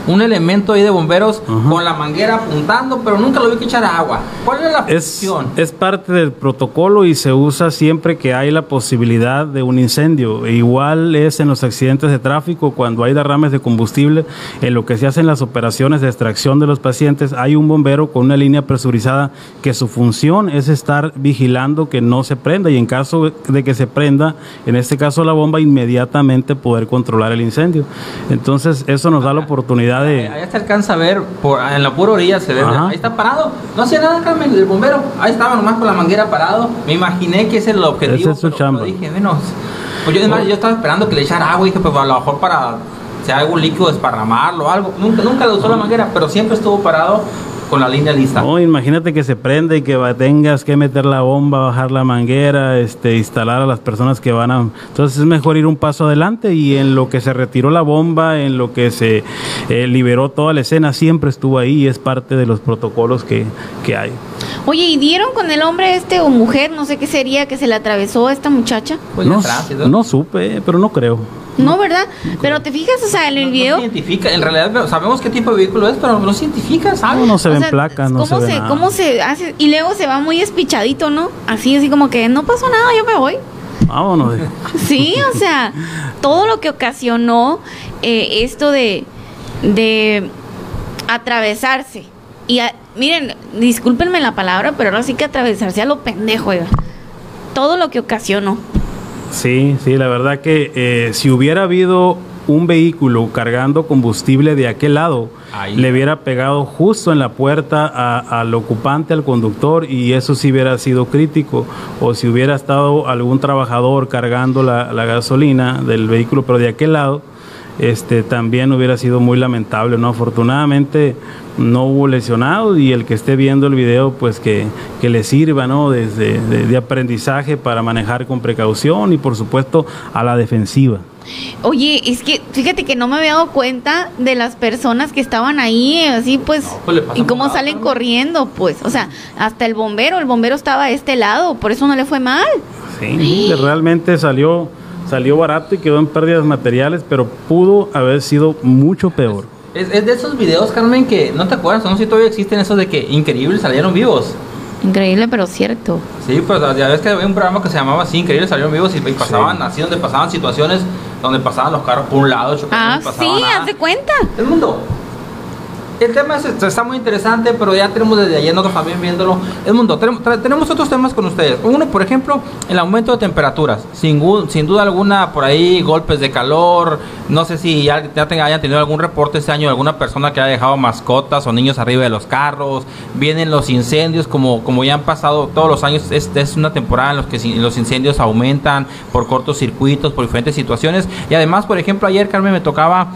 un elemento ahí de bomberos Ajá. con la manguera apuntando, pero nunca lo vi que echar agua. ¿Cuál era la Es, función? es parte del protocolo y se usa siempre que hay la posibilidad de un incendio. Igual es en los accidentes de tráfico, cuando hay derrames de combustible, en lo que se hacen las operaciones de extracción de los pacientes, hay un bombero con una línea presurizada que su función es estar vigilando que no se prenda y en caso de que se prenda, en este caso la bomba, inmediatamente poder controlar el incendio. Entonces eso nos da la oportunidad de... Allá se alcanza a ver, por, en la pura orilla se ve, Ajá. ahí está parado. No hacía nada, Carmen, el bombero. Ahí estaba nomás con la manguera parado. Me imaginé que ese es el objetivo. Ese es su pero- chamba. pero dije, menos. Pues yo, además, yo estaba esperando que le echara agua y dije, pues a lo mejor para, si hay algún líquido, desparramarlo o algo. Nunca, nunca le usó la manguera, pero siempre estuvo parado con la línea lista. No, imagínate que se prende y que va- tengas que meter la bomba, bajar la manguera, este, instalar a las personas que van a... Entonces es mejor ir un paso adelante y en lo que se retiró la bomba, en lo que se eh, liberó toda la escena, siempre estuvo ahí y es parte de los protocolos que, que hay. Oye, ¿y dieron con el hombre este o mujer, no sé qué sería, que se le atravesó a esta muchacha? Pues no supe, pero no creo. No, ¿verdad? Pero te fijas, o sea, en el No- no video... se identifica, en realidad sabemos qué tipo de vehículo es, pero no se identifica, ¿sabes? No, no se o ven sea, placas, no ¿cómo se ve se, nada. ¿Cómo se hace? Y luego se va muy espichadito, ¿no? Así, así como que no pasó nada, yo me voy. Vámonos. <laughs> Sí, o sea, todo lo que ocasionó eh, esto de, de atravesarse. Y a- miren, discúlpenme la palabra, pero ahora sí que atravesarse a lo pendejo, oiga. Todo lo que ocasionó. Sí, sí, la verdad que eh, si hubiera habido un vehículo cargando combustible de aquel lado, Ahí. le hubiera pegado justo en la puerta a- al ocupante, al conductor, y eso sí hubiera sido crítico. O si hubiera estado algún trabajador cargando la, la gasolina del vehículo, pero de aquel lado, este también hubiera sido muy lamentable, ¿no? Afortunadamente no hubo lesionados y el que esté viendo el video, pues que, que le sirva, ¿no? Desde de, de aprendizaje para manejar con precaución y por supuesto a la defensiva. Oye, es que fíjate que no me había dado cuenta de las personas que estaban ahí, así pues, No, pues, y cómo salen ¿no? corriendo, pues, o sea, hasta el bombero, el bombero estaba a este lado, por eso no le fue mal. Sí, que realmente salió salió barato y quedó en pérdidas materiales, pero pudo haber sido mucho peor. Es, es de esos videos, Carmen, que no te acuerdas, no sé si todavía existen esos de que increíbles salieron vivos. Increíble, pero cierto. Sí, pues ya ves que había un programa que se llamaba así, Increíbles salieron vivos y, y pasaban así donde pasaban situaciones donde pasaban los carros por un lado, chocaban, Ah, no sí, nada. haz de cuenta. El mundo. El tema es- está muy interesante, pero ya tenemos desde ayer nosotros también viéndolo. El mundo, tenemos, otros temas con ustedes. Uno, por ejemplo, el aumento de temperaturas. Sin, sin duda alguna, por ahí golpes de calor. No sé si ya, ya hayan tenido algún reporte este año de alguna persona que haya dejado mascotas o niños arriba de los carros. Vienen los incendios, como, como ya han pasado todos los años. Es, es una temporada en los que los incendios aumentan por cortocircuitos, por diferentes situaciones. Y además, por ejemplo, ayer, Carmen, me tocaba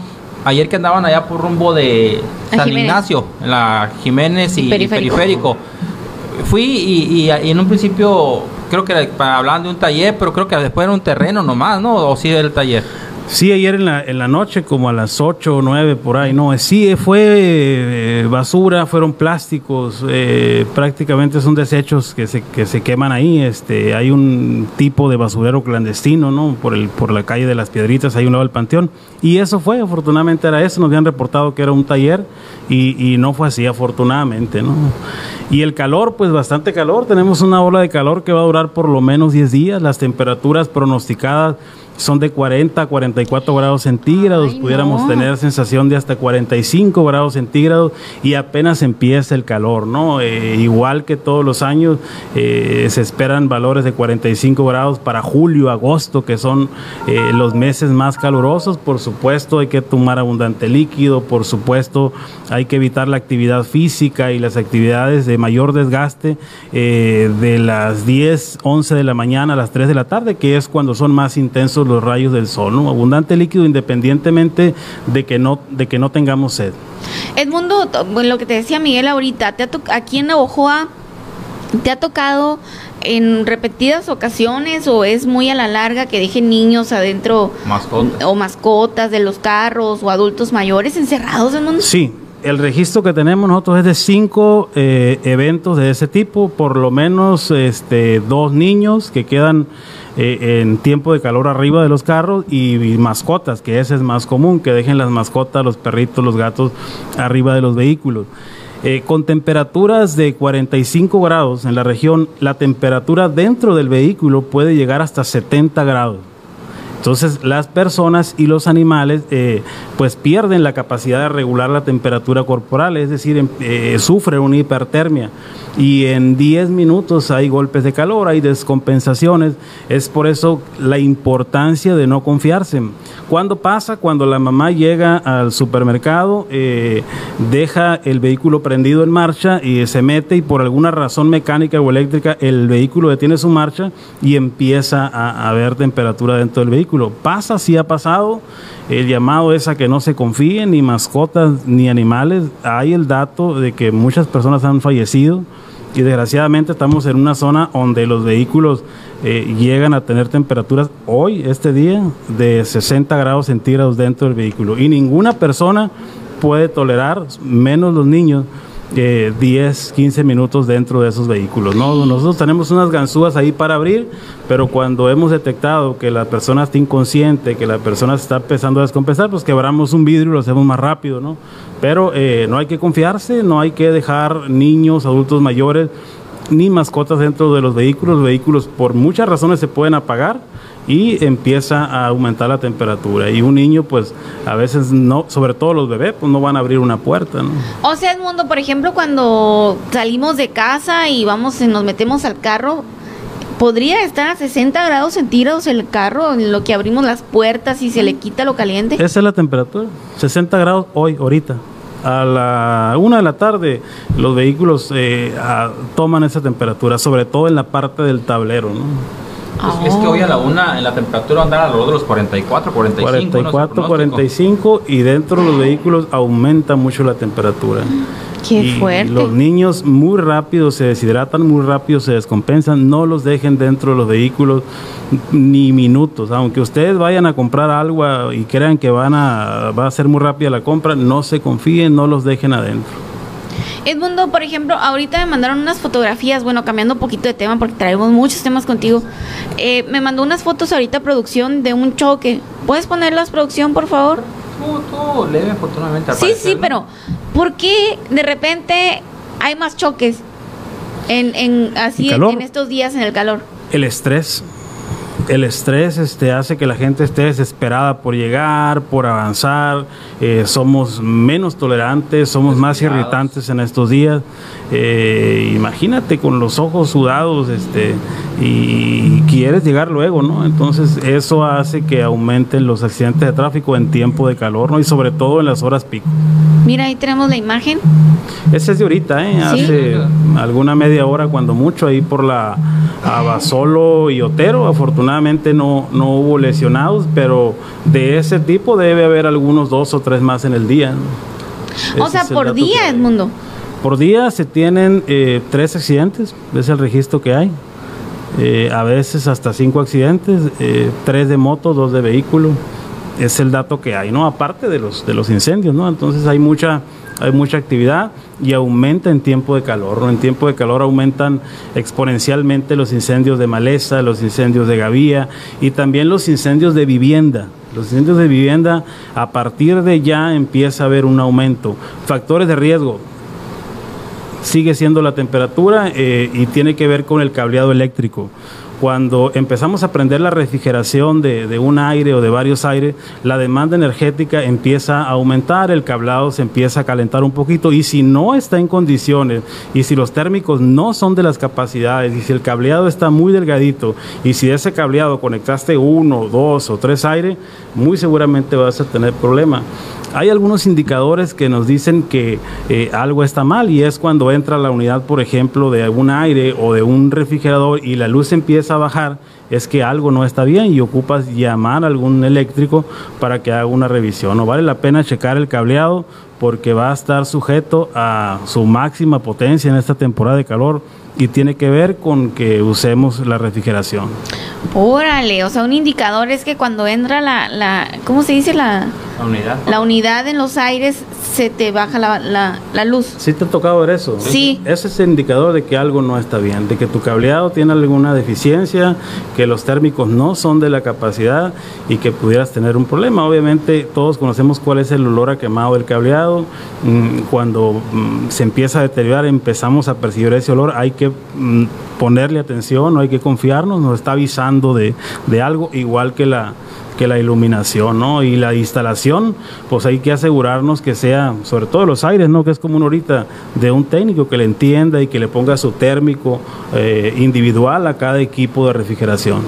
ayer que andaban allá por rumbo de San. Ignacio, en la Jiménez y, Periférico. Periférico. Fui y, y- y en un principio creo que hablaban de un taller, pero creo que después era un terreno nomás, ¿no? O sí el taller. Sí, ayer en la, en la noche, como a las 8 o 9 por ahí, no, sí, fue eh, basura, fueron plásticos, eh, prácticamente son desechos que se, que se queman ahí, este, hay un tipo de basurero clandestino, ¿no? Por, el, por la calle de las Piedritas, hay un lado del panteón, y eso fue, afortunadamente era eso, nos habían reportado que era un taller, y, y no fue así, afortunadamente, ¿no? Y el calor, pues bastante calor, tenemos una ola de calor que va a durar por lo menos 10 días, las temperaturas pronosticadas son de 40 a 44 grados centígrados, Ay, pudiéramos no. tener sensación de hasta 45 grados centígrados y apenas empieza el calor, ¿no? Eh, igual que todos los años, eh, se esperan valores de 45 grados para julio, agosto, que son eh, los meses más calurosos. Por supuesto, hay que tomar abundante líquido, por supuesto, hay que evitar la actividad física y las actividades de mayor desgaste de las 10, 11 de la mañana a las 3 de la tarde, que es cuando son más intensos los rayos del sol, ¿no? Abundante líquido independientemente de que no, de que no tengamos sed. Edmundo, lo que te decía Miguel ahorita, te ha aquí en Navojoa, ¿te ha tocado en repetidas ocasiones o es muy a la larga que dejen niños adentro o mascotas de los carros o adultos mayores encerrados en un... Sí, el registro que tenemos nosotros es de cinco eh, eventos de ese tipo, por lo menos este, dos niños que quedan eh, en tiempo de calor arriba de los carros y, mascotas, que ese es más común, que dejen las mascotas, los perritos, los gatos arriba de los vehículos. Eh, con temperaturas de 45 grados en la región, la temperatura dentro del vehículo puede llegar hasta 70 grados. Entonces las personas y los animales eh, pues pierden la capacidad de regular la temperatura corporal, es decir, em- eh, sufren una hipertermia y en 10 minutos hay golpes de calor, hay descompensaciones, es por eso la importancia de no confiarse. ¿Cuándo pasa? Cuando la mamá llega al supermercado, eh, deja el vehículo prendido en marcha y se mete y por alguna razón mecánica o eléctrica el vehículo detiene su marcha y empieza a, a haber temperatura dentro del vehículo. Pasa, sí ha pasado. El llamado es a que no se confíen ni mascotas ni animales. Hay el dato de que muchas personas han fallecido y desgraciadamente estamos en una zona donde los vehículos eh, llegan a tener temperaturas hoy, este día, de 60 grados centígrados dentro del vehículo. Y ninguna persona puede tolerar, menos los niños, eh, 10, 15 minutos dentro de esos vehículos. ¿no? Nosotros tenemos unas ganzúas ahí para abrir, pero cuando hemos detectado que la persona está inconsciente, que la persona está empezando a descompensar, pues quebramos un vidrio y lo hacemos más rápido. ¿no? Pero eh, no hay que confiarse, no hay que dejar niños, adultos mayores, ni mascotas dentro de los vehículos. Los vehículos por muchas razones se pueden apagar y empieza a aumentar la temperatura. Y un niño, pues a veces no, sobre todo los bebés, pues no van a abrir una puerta. ¿no? O sea, Edmundo, por ejemplo, cuando salimos de casa y vamos y nos metemos al carro, ¿podría estar a 60 grados centígrados el carro en lo que abrimos las puertas y se le quita lo caliente? Esa es la temperatura, 60 grados hoy, ahorita. A la una de la tarde los vehículos eh, toman esa temperatura, sobre todo en la parte del tablero. ¿no? Es, es que hoy a la una en la temperatura andar alrededor de los 44, 45. ¿no? Es el 44, pronóstico. 45 y dentro de los vehículos aumenta mucho la temperatura. Qué Y fuerte. Los niños muy rápido se deshidratan, muy rápido se descompensan. No los dejen dentro de los vehículos ni minutos. Aunque ustedes vayan a comprar algo y crean que van a, va a ser muy rápida la compra, no se confíen, no los dejen adentro. Edmundo, por ejemplo, ahorita me mandaron unas fotografías, bueno, cambiando un poquito de tema porque traemos muchos temas contigo. Eh, me mandó unas fotos ahorita producción de un choque. ¿Puedes ponerlas producción, por favor? Tú, tú, leve afortunadamente. Sí, parecer, sí, ¿no? pero ¿por qué de repente hay más choques en, en así en estos días en el calor? El estrés. El estrés este, hace que la gente esté desesperada por llegar, por avanzar. eh, somos menos tolerantes, somos más irritantes en estos días. Eh, imagínate con los ojos sudados este, y quieres llegar luego, ¿no? Entonces eso hace que aumenten los accidentes de tráfico en tiempo de calor, ¿no? Y sobre todo en las horas pico. Mira, ahí tenemos la imagen. Ese es de ahorita, ¿eh? Sí. Hace alguna media hora, cuando mucho, ahí por la Abasolo y Otero. Afortunadamente no, no hubo lesionados, pero de ese tipo debe haber algunos dos o tres más en el día. ¿no? o sea, por que día. Edmundo. Por día se tienen eh, tres accidentes, es el registro que hay. eh, a veces hasta cinco accidentes, eh, tres de moto, dos de vehículo. Es el dato que hay, ¿no? Aparte de los, de los incendios, ¿no? Entonces hay mucha, hay mucha actividad y aumenta en tiempo de calor. En tiempo de calor aumentan exponencialmente los incendios de maleza, los incendios de gavía y también los incendios de vivienda. Los incendios de vivienda, a partir de ya empieza a haber un aumento. Factores de riesgo, sigue siendo la temperatura eh, y tiene que ver con el cableado eléctrico. Cuando empezamos a prender la refrigeración de, de, un aire o de varios aires, la demanda energética empieza a aumentar, el cableado se empieza a calentar un poquito y si no está en condiciones y si los térmicos no son de las capacidades y si el cableado está muy delgadito y si ese cableado conectaste uno, dos o tres aires, muy seguramente vas a tener problemas hay algunos indicadores que nos dicen que eh, algo está mal y es cuando entra la unidad, por ejemplo, de algún aire o de un refrigerador y la luz empieza a bajar, es que algo no está bien y ocupas llamar a algún eléctrico para que haga una revisión. No vale la pena checar el cableado porque va a estar sujeto a su máxima potencia en esta temporada de calor y tiene que ver con que usemos la refrigeración. Órale, o sea, un indicador es que cuando entra la, la ¿cómo se dice? La, La unidad. la unidad en los aires se te baja la, la, la luz. ¿Sí te ha tocado ver eso? Sí. Ese es el indicador de que algo no está bien, de que tu cableado tiene alguna deficiencia, que los térmicos no son de la capacidad y que pudieras tener un problema. Obviamente todos conocemos cuál es el olor a quemado del cableado. Mm, Cuando mm, se empieza a deteriorar empezamos a percibir ese olor. Hay que mm, ponerle atención, no hay que confiarnos, nos está avisando de, de algo, igual que la que la iluminación, ¿no? Y la instalación, pues hay que asegurarnos que sea, sobre todo los aires, ¿no? Que es como una ahorita de un técnico que le entienda y que le ponga su térmico eh, individual a cada equipo de refrigeración.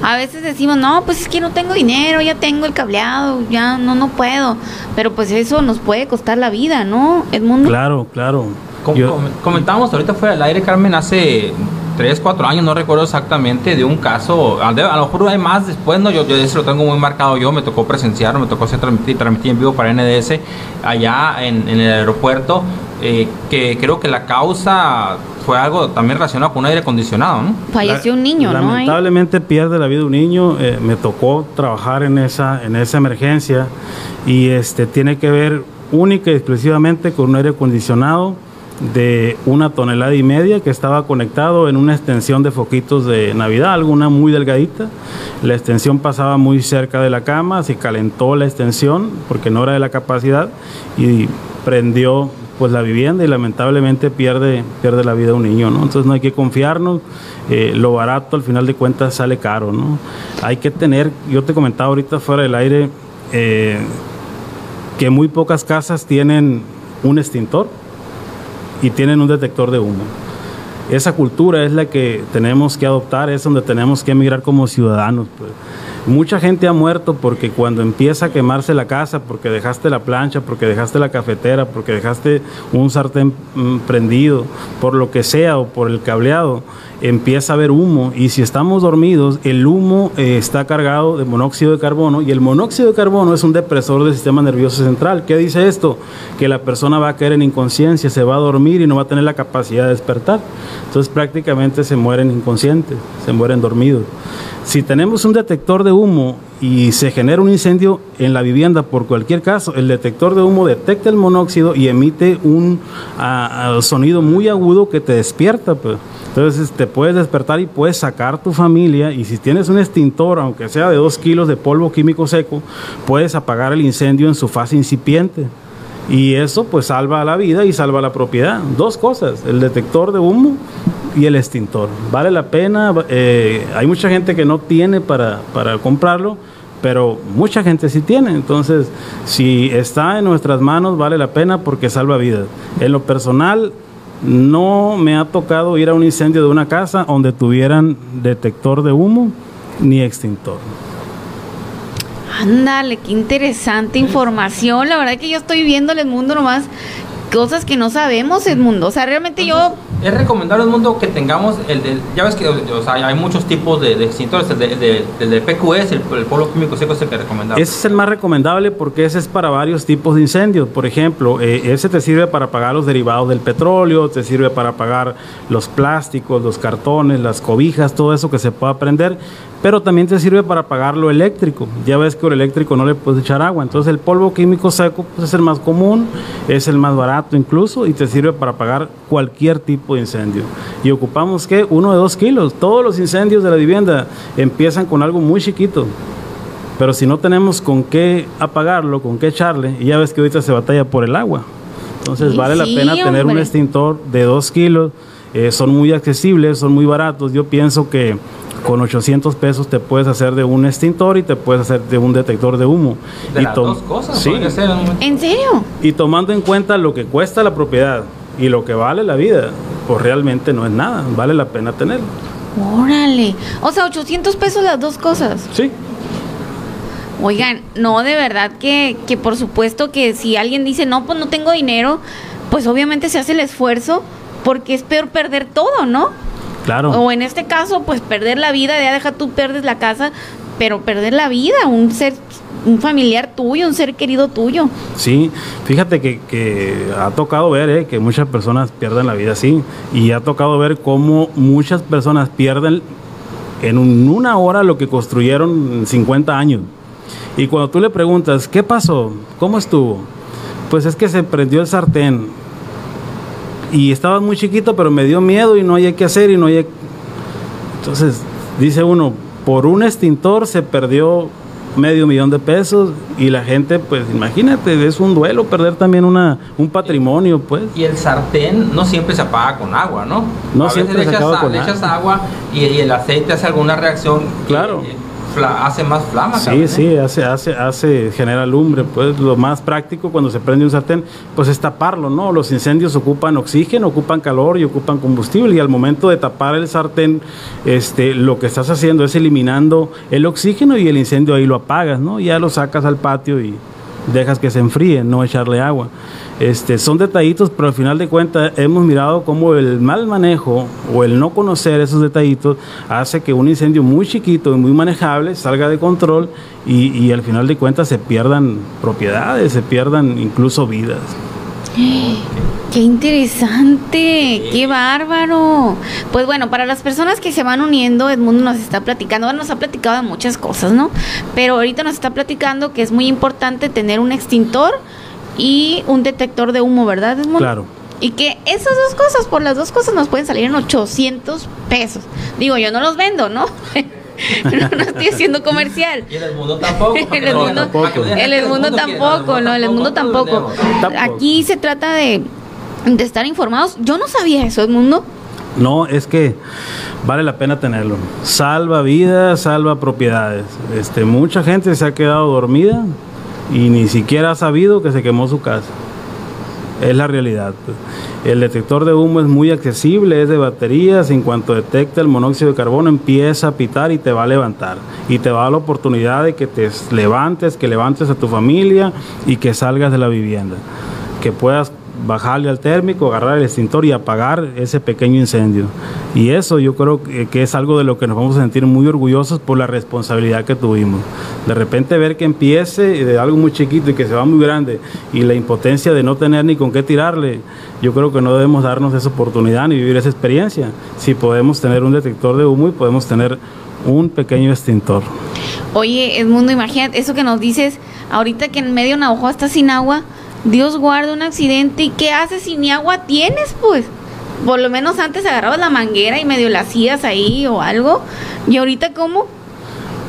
A veces decimos, no, pues es que no tengo dinero, ya tengo el cableado, ya no, no puedo. Pero pues eso nos puede costar la vida, ¿no, Edmundo? Claro, claro. Com- Yo- com- comentábamos ahorita fuera del aire, Carmen, hace 3, 4 años, no recuerdo exactamente, de un caso, a, de- a lo mejor hay más después, ¿no? Yo, yo eso lo tengo muy marcado yo, me tocó presenciar, me tocó hacer transmitir, transmitir en vivo para NDS allá en, en el aeropuerto, eh, que creo que la causa fue algo también relacionado con un aire acondicionado, ¿no? Falleció un niño, ¿no? Ahí. Lamentablemente pierde la vida un niño. eh, me tocó trabajar en esa, en esa emergencia y este tiene que ver única y exclusivamente con un aire acondicionado de una tonelada y media que estaba conectado en una extensión de foquitos de Navidad, alguna muy delgadita. La extensión pasaba muy cerca de la cama, se calentó la extensión porque no era de la capacidad y prendió pues la vivienda y lamentablemente pierde, pierde la vida un niño, ¿no? Entonces no hay que confiarnos, eh, lo barato al final de cuentas sale caro, ¿no? Hay que tener, yo te comentaba ahorita fuera del aire, eh, que muy pocas casas tienen un extintor y tienen un detector de humo. Esa cultura es la que tenemos que adoptar, es donde tenemos que emigrar como ciudadanos. pues. Mucha gente ha muerto porque cuando empieza a quemarse la casa, porque dejaste la plancha, porque dejaste la cafetera, porque dejaste un sartén mm, prendido, por lo que sea o por el cableado, empieza a haber humo y si estamos dormidos, el humo eh, está cargado de monóxido de carbono y el monóxido de carbono es un depresor del sistema nervioso central. ¿Qué dice esto? Que la persona va a caer en inconsciencia, se va a dormir y no va a tener la capacidad de despertar. Entonces prácticamente se mueren inconscientes, se mueren dormidos. Si tenemos un detector de humo y se genera un incendio en la vivienda por cualquier caso, el detector de humo detecta el monóxido y emite un sonido muy agudo que te despierta. pues. Entonces te puedes despertar y puedes sacar tu familia y si tienes un extintor, aunque sea de dos kilos de polvo químico seco, puedes apagar el incendio en su fase incipiente. Y eso pues salva la vida y salva la propiedad. Dos cosas, el detector de humo y el extintor. Vale la pena, eh, hay mucha gente que no tiene para, para comprarlo, pero mucha gente sí tiene. Entonces, si está en nuestras manos, vale la pena porque salva vidas. En lo personal, no me ha tocado ir a un incendio de una casa donde tuvieran detector de humo ni extintor. Ándale, qué interesante información. La verdad que yo estoy viendo el mundo nomás cosas que no sabemos, Edmundo. O sea, realmente yo Es recomendable el mundo que tengamos el del. Ya ves que o sea, hay muchos tipos de, de extintores. El de, de- el de PQS, el, el polvo químico seco, es el que recomendamos. Ese es el más recomendable porque ese es para varios tipos de incendios. Por ejemplo, eh, ese te sirve para apagar los derivados del petróleo, te sirve para apagar los plásticos, los cartones, las cobijas, todo eso que se pueda prender, pero también te sirve para apagar lo eléctrico. Ya ves que el eléctrico no le puedes echar agua, entonces el polvo químico seco pues, es el más común, es el más barato incluso y te sirve para apagar cualquier tipo de incendio. Y ocupamos que uno de dos kilos. Todos los incendios de la vivienda empiezan con algo muy chiquito. Pero si no tenemos con qué apagarlo, con qué echarle, y ya ves que ahorita se batalla por el agua. Entonces Sí, vale la pena tener un extintor de 2 kilos. eh, son muy accesibles, son muy baratos. Yo pienso que con 800 pesos te puedes hacer de un extintor y te puedes hacer de un detector de humo. de y las dos cosas. Sí, podría ser un- ¿En serio? y tomando en cuenta lo que cuesta la propiedad y lo que vale la vida, pues realmente no es nada. Vale la pena tenerlo. Órale. O sea, 800 pesos las dos cosas. Sí. Oigan, no, de verdad que, que por supuesto que si alguien dice, no, pues no tengo dinero, pues obviamente se hace el esfuerzo porque es peor perder todo, ¿no? Claro. O en este caso, pues perder la vida, ya deja tú pierdes la casa, pero perder la vida, un ser, un familiar tuyo, un ser querido tuyo. Sí, fíjate que, que ha tocado ver eh, que muchas personas pierden la vida así y ha tocado ver cómo muchas personas pierden en un- una hora lo que construyeron en 50 años. Y cuando tú le preguntas, ¿qué pasó? ¿Cómo estuvo? Pues es que se prendió el sartén y estaba muy chiquito, pero me dio miedo y no hay qué hacer y no hay... Entonces, dice uno, por un extintor se perdió medio millón de pesos y la gente, pues imagínate, es un duelo perder también una, un patrimonio, pues. Y el sartén no siempre se apaga con agua, ¿no? No a veces siempre le se echas, a- con le agua. echas agua y, y el aceite hace alguna reacción. Claro. fla- hace más flama. Sí, cabrón, ¿eh? sí, hace, hace, hace, genera lumbre, pues lo más práctico cuando se prende un sartén, pues es taparlo, ¿no? Los incendios ocupan oxígeno, ocupan calor y ocupan combustible y al momento de tapar el sartén, este, lo que estás haciendo es eliminando el oxígeno y el incendio ahí lo apagas, ¿no? Ya lo sacas al patio y dejas que se enfríe, no echarle agua. Este, son detallitos, pero al final de cuentas hemos mirado cómo el mal manejo o el no conocer esos detallitos hace que un incendio muy chiquito y muy manejable salga de control y, y al final de cuentas se pierdan propiedades, se pierdan incluso vidas. <gasps> Qué interesante, qué bárbaro. Pues bueno, para las personas que se van uniendo, Edmundo nos está platicando, bueno, nos ha platicado de muchas cosas, ¿no? Pero ahorita nos está platicando que es muy importante tener un extintor y un detector de humo, ¿verdad, Edmundo? Claro. Y que esas dos cosas, por las dos cosas, nos pueden salir en 800 pesos. Digo, yo no los vendo, ¿no? <laughs> <laughs> no, no estoy haciendo comercial. Y en el mundo tampoco. <laughs> que El el "Es que Edmundo quiere", tampoco, no, el nosotros tampoco. Aquí se trata de, de estar informados. Yo no sabía eso, Edmundo. No, es que vale la pena tenerlo. Salva vidas, salva propiedades. Este, mucha gente se ha quedado dormida y ni siquiera ha sabido que se quemó su casa. Es la realidad. El detector de humo es muy accesible, es de baterías. En cuanto detecta el monóxido de carbono, empieza a pitar y te va a levantar. Y te va a dar la oportunidad de que te levantes, que levantes a tu familia y que salgas de la vivienda. Que puedas bajarle al térmico, agarrar el extintor y apagar ese pequeño incendio. Y eso yo creo que, es algo de lo que nos vamos a sentir muy orgullosos por la responsabilidad que tuvimos. De repente ver que empiece de algo muy chiquito y que se va muy grande y la impotencia de no tener ni con qué tirarle, yo creo que no debemos darnos esa oportunidad ni vivir esa experiencia. Si podemos tener un detector de humo y podemos tener un pequeño extintor. Oye, Edmundo, imagínate eso que nos dices. Ahorita que en medio de Navajo está sin agua, Dios guarda un accidente. ¿Y qué haces si ni agua tienes, pues? Por lo menos antes agarrabas la manguera y medio la hacías ahí o algo. ¿Y ahorita cómo?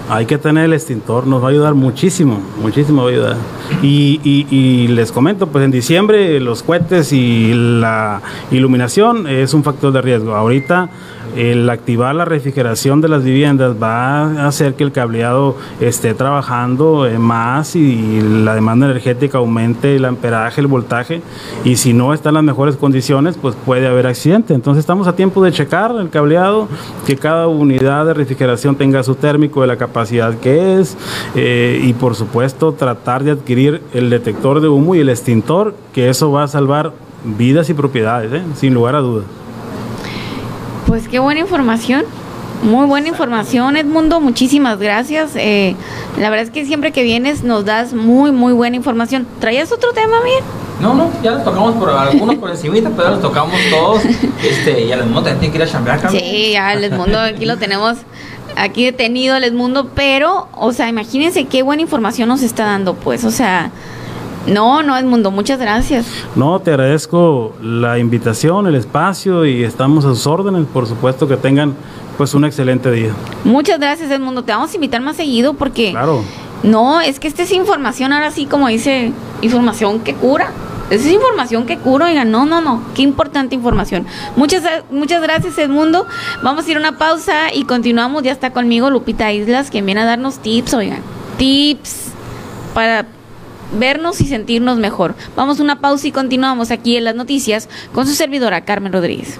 Hay que tener el extintor, nos va a ayudar muchísimo, muchísimo va a ayudar. Y, y- y les comento, pues en diciembre los cohetes y la iluminación es un factor de riesgo. Ahorita el activar la refrigeración de las viviendas va a hacer que el cableado esté trabajando eh, más y la demanda energética aumente, el amperaje, el voltaje. Y si no está en las mejores condiciones, pues puede haber accidente. Entonces estamos a tiempo de checar el cableado, que cada unidad de refrigeración tenga su térmico de la capacidad que es eh, y por supuesto tratar de adquirir el detector de humo y el extintor, que eso va a salvar vidas y propiedades, ¿eh? sin lugar a dudas. Pues qué buena información. Muy buena información, Edmundo. Muchísimas gracias. Eh, la verdad es que siempre que vienes nos das muy, muy buena información. ¿Traías otro tema, bien? No, no, ya los tocamos por algunos por encimita, pero los tocamos todos. Este, y al mundo tiene que ir a chambear, Carmen. Sí, ya el mundo aquí lo tenemos aquí detenido el mundo, pero, o sea, imagínense qué buena información nos está dando, pues, o sea, no, no, Edmundo, muchas gracias. No, te agradezco la invitación, el espacio y estamos a sus órdenes. Por supuesto que tengan pues un excelente día. Muchas gracias, Edmundo. Te vamos a invitar más seguido porque... Claro. No, es que esta es información, ahora sí, como dice, información que cura. Esa es información que cura, oigan, no, no, no, qué importante información. Muchas, muchas gracias, Edmundo. Vamos a ir a una pausa y continuamos. Ya está conmigo Lupita Islas, quien viene a darnos tips, oigan, tips para vernos y sentirnos mejor. Vamos a una pausa y continuamos aquí en las noticias con su servidora Carmen Rodríguez.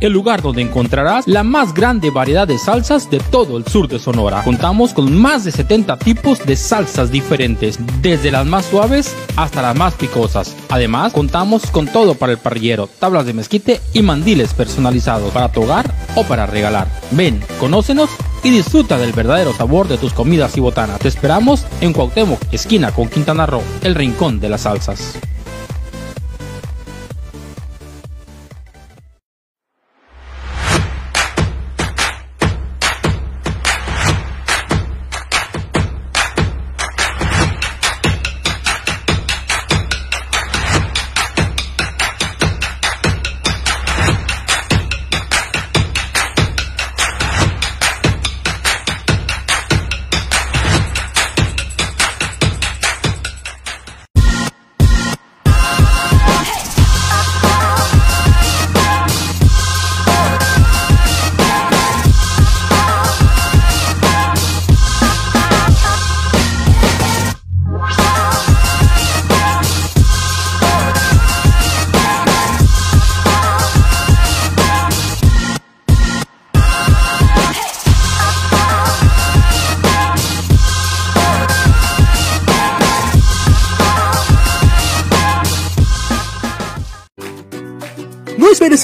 el lugar donde encontrarás la más grande variedad de salsas de todo el sur de Sonora. Contamos con más de 70 tipos de salsas diferentes, desde las más suaves hasta las más picosas. Además, contamos con todo para el parrillero, tablas de mezquite y mandiles personalizados para tu hogar o para regalar. Ven, conócenos y disfruta del verdadero sabor de tus comidas y botanas. Te esperamos en Cuauhtémoc, esquina con Quintana Roo, el rincón de las salsas.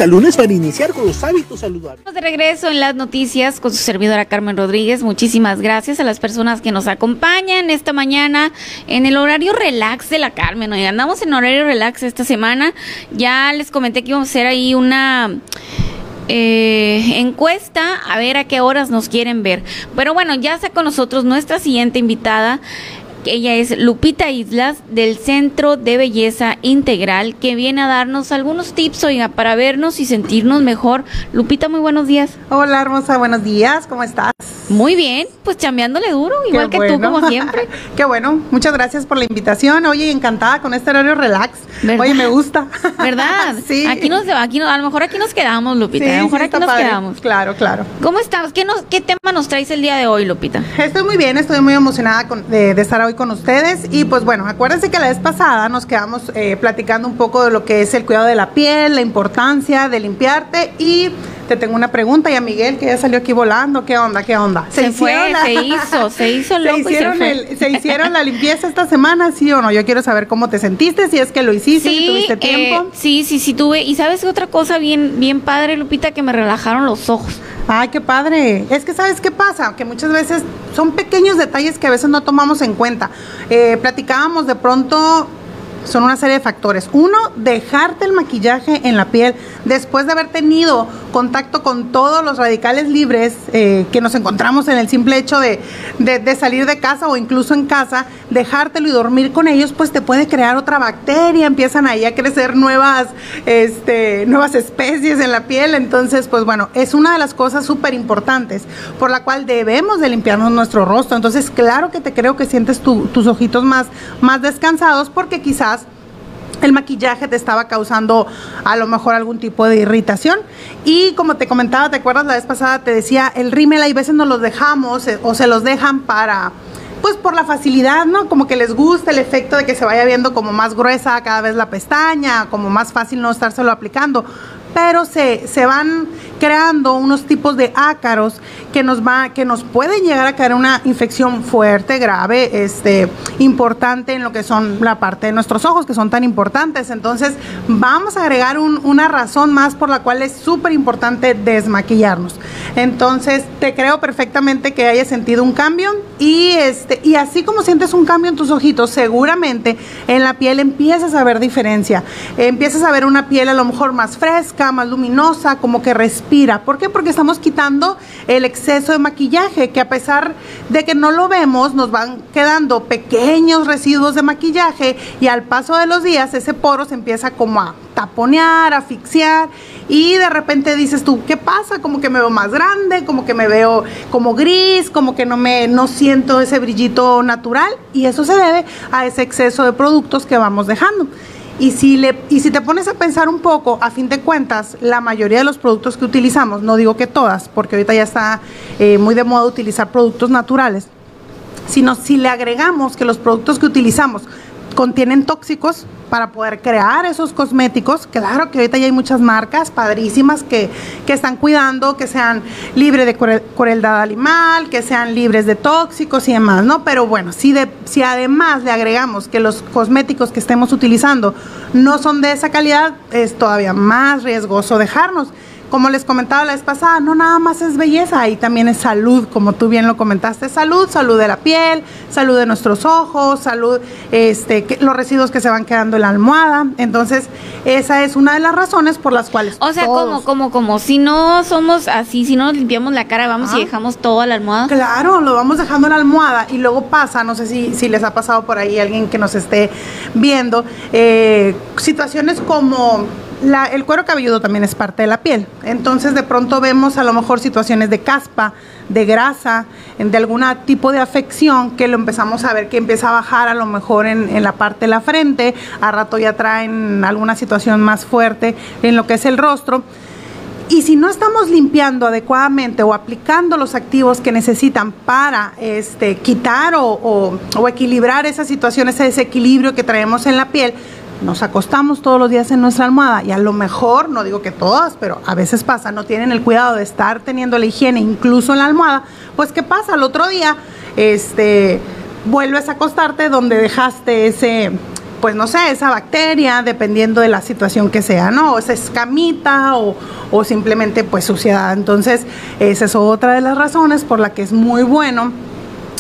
Al lunes para iniciar con los hábitos saludables. De regreso en las noticias con su servidora Carmen Rodríguez. Muchísimas gracias a las personas que nos acompañan esta mañana en el horario relax de la Carmen. Hoy andamos en horario relax esta semana. Ya les comenté que íbamos a hacer ahí una eh, encuesta a ver a qué horas nos quieren ver. Pero bueno, ya está con nosotros nuestra siguiente invitada. Ella es Lupita Islas del Centro de Belleza Integral que viene a darnos algunos tips, oiga, para vernos y sentirnos mejor. Lupita, muy buenos días. Hola, hermosa, buenos días, ¿cómo estás? Muy bien, pues chambeándole duro, igual que tú, como siempre. <laughs> Qué bueno, muchas gracias por la invitación. Oye, encantada con este horario relax. Oye, me gusta. <laughs> ¿Verdad? sí. Aquí nos, aquí, a lo mejor aquí nos quedamos, Lupita. a lo mejor aquí nos quedamos. Claro, claro. ¿Cómo estás? ¿Qué, nos, ¿Qué tema nos traes el día de hoy, Lupita? Estoy muy bien, estoy muy emocionada de, de estar hoy con ustedes. Y pues bueno, acuérdense que la vez pasada nos quedamos eh, platicando un poco de lo que es el cuidado de la piel, la importancia de limpiarte y te tengo una pregunta. Y a Miguel, que ya salió aquí volando, ¿qué onda? ¿Qué onda? Se, fue, la- se hizo, se <laughs> hizo loco se y se hicieron, el- se hicieron la limpieza esta semana, ¿sí o no? Yo quiero saber cómo te sentiste, si es que lo hiciste, si tuviste tiempo. eh, sí, sí, sí tuve. Y sabes otra cosa bien, bien padre, Lupita, que me relajaron los ojos. Ay, qué padre. Es que sabes qué pasa, que muchas veces son pequeños detalles que a veces no tomamos en cuenta. Eh, platicábamos de pronto, son una serie de factores. Uno, dejarte el maquillaje en la piel después de haber tenido contacto con todos los radicales libres eh, que nos encontramos en el simple hecho de, salir de casa o incluso en casa, dejártelo y dormir con ellos, pues te puede crear otra bacteria, empiezan ahí a crecer nuevas, este, nuevas especies en la piel. Entonces, pues bueno, es una de las cosas súper importantes por la cual debemos de limpiarnos nuestro rostro. Entonces, claro que te creo que sientes tu- tus ojitos más, más descansados porque quizás el maquillaje te estaba causando a lo mejor algún tipo de irritación. Y como te comentaba, ¿te acuerdas la vez pasada? Te decía, el rímel hay veces nos los dejamos eh, o se los dejan para, pues por la facilidad, ¿no? Como que les gusta el efecto de que se vaya viendo como más gruesa cada vez la pestaña, como más fácil no estárselo aplicando. Pero se, se van creando unos tipos de ácaros que nos va, que nos pueden llegar a caer una infección fuerte, grave, este, importante en lo que son la parte de nuestros ojos, que son tan importantes. Entonces, vamos a agregar un- una razón más por la cual es súper importante desmaquillarnos. Entonces, te creo perfectamente que hayas sentido un cambio y este, y así como sientes un cambio en tus ojitos, seguramente en la piel empiezas a ver diferencia. Empiezas a ver una piel a lo mejor más fresca, más luminosa, como que respira. ¿Por qué? Porque estamos quitando el exceso de maquillaje, que a pesar de que no lo vemos, nos van quedando pequeños residuos de maquillaje y al paso de los días ese poro se empieza como a taponear, asfixiar y de repente dices tú, ¿qué pasa? Como que me veo más grande, como que me veo como gris, como que no me no siento ese brillito natural y eso se debe a ese exceso de productos que vamos dejando. Y si, le, y si te pones a pensar un poco, a fin de cuentas, la mayoría de los productos que utilizamos, no digo que todas, porque ahorita ya está eh, muy de moda utilizar productos naturales, sino si le agregamos que los productos que utilizamos contienen tóxicos para poder crear esos cosméticos, claro que ahorita ya hay muchas marcas padrísimas que, que están cuidando que sean libres de cruel- crueldad animal, que sean libres de tóxicos y demás, ¿no? Pero bueno, si, de, si además le agregamos que los cosméticos que estemos utilizando no son de esa calidad, es todavía más riesgoso dejarnos. Como les comentaba la vez pasada, no nada más es belleza, ahí también es salud, como tú bien lo comentaste, salud, salud de la piel, salud de nuestros ojos, salud, este, que- los residuos que se van quedando en la almohada. Entonces, esa es una de las razones por las cuales. O sea, todos- como, como, como, si no somos así, si no nos limpiamos la cara, vamos Ah. y dejamos todo a la almohada. Claro, lo vamos dejando en la almohada y luego pasa, no sé si, si les ha pasado por ahí alguien que nos esté viendo, eh, situaciones como el cuero cabelludo también es parte de la piel. Entonces de pronto vemos a lo mejor situaciones de caspa, de grasa, de algún tipo de afección que lo empezamos a ver que empieza a bajar a lo mejor en, la parte de la frente, a rato ya traen alguna situación más fuerte en lo que es el rostro. Y si no estamos limpiando adecuadamente o aplicando los activos que necesitan para este, quitar o, o- o equilibrar esa situación, ese desequilibrio que traemos en la piel, nos acostamos todos los días en nuestra almohada y a lo mejor, no digo que todas, pero a veces pasa, no tienen el cuidado de estar teniendo la higiene incluso en la almohada, pues ¿qué pasa? Al otro día, este, vuelves a acostarte donde dejaste ese, pues no sé, esa bacteria, dependiendo de la situación que sea, ¿no? O esa escamita o, o simplemente pues suciedad. Entonces, esa es otra de las razones por la que es muy bueno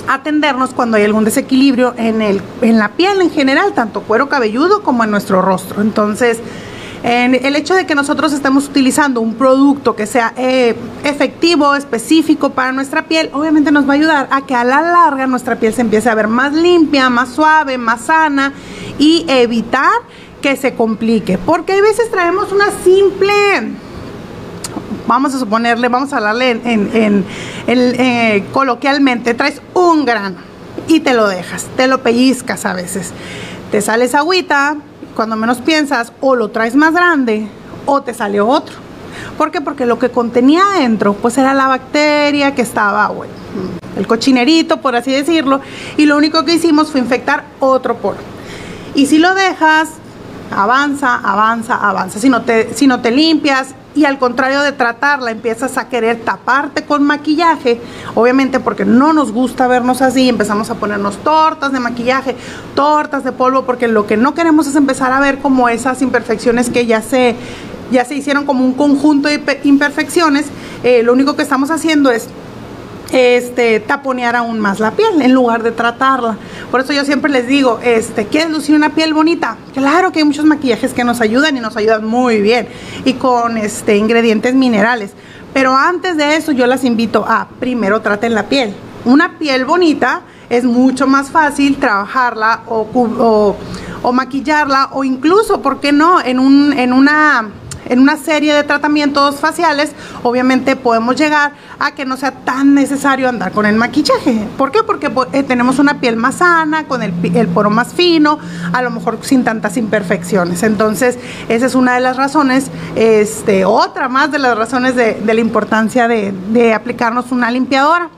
atendernos cuando hay algún desequilibrio en, el, en la piel en general, tanto cuero cabelludo como en nuestro rostro. Entonces, en el hecho de que nosotros estemos utilizando un producto que sea eh, efectivo, específico para nuestra piel, obviamente nos va a ayudar a que a la larga nuestra piel se empiece a ver más limpia, más suave, más sana y evitar que se complique. Porque hay veces traemos una simple vamos a suponerle, vamos a hablarle en, eh, coloquialmente, traes un grano y te lo dejas, te lo pellizcas a veces. Te sales agüita, cuando menos piensas, o lo traes más grande, o te salió otro. ¿Por qué? Porque lo que contenía adentro, pues era la bacteria que estaba, bueno, el cochinerito, por así decirlo, y lo único que hicimos fue infectar otro poro. Y si lo dejas, avanza, avanza, avanza. Si no te, si no te limpias, y al contrario de tratarla, empiezas a querer taparte con maquillaje, obviamente porque no nos gusta vernos así, empezamos a ponernos tortas de maquillaje, tortas de polvo, porque lo que no queremos es empezar a ver como esas imperfecciones que ya se, ya se hicieron como un conjunto de imperfecciones, eh, lo único que estamos haciendo es este, taponear aún más la piel en lugar de tratarla. Por eso yo siempre les digo, este, ¿quieres lucir una piel bonita? Claro que hay muchos maquillajes que nos ayudan y nos ayudan muy bien y con este, ingredientes minerales. Pero antes de eso yo las invito a primero traten la piel. Una piel bonita es mucho más fácil trabajarla o, o maquillarla o incluso, ¿por qué no? En, un, en una en una serie de tratamientos faciales, obviamente podemos llegar a que no sea tan necesario andar con el maquillaje. ¿Por qué? Porque pues, eh, tenemos una piel más sana, con el, poro más fino, a lo mejor sin tantas imperfecciones. Entonces, esa es una de las razones, este, otra más de las razones de, la importancia de, aplicarnos una limpiadora.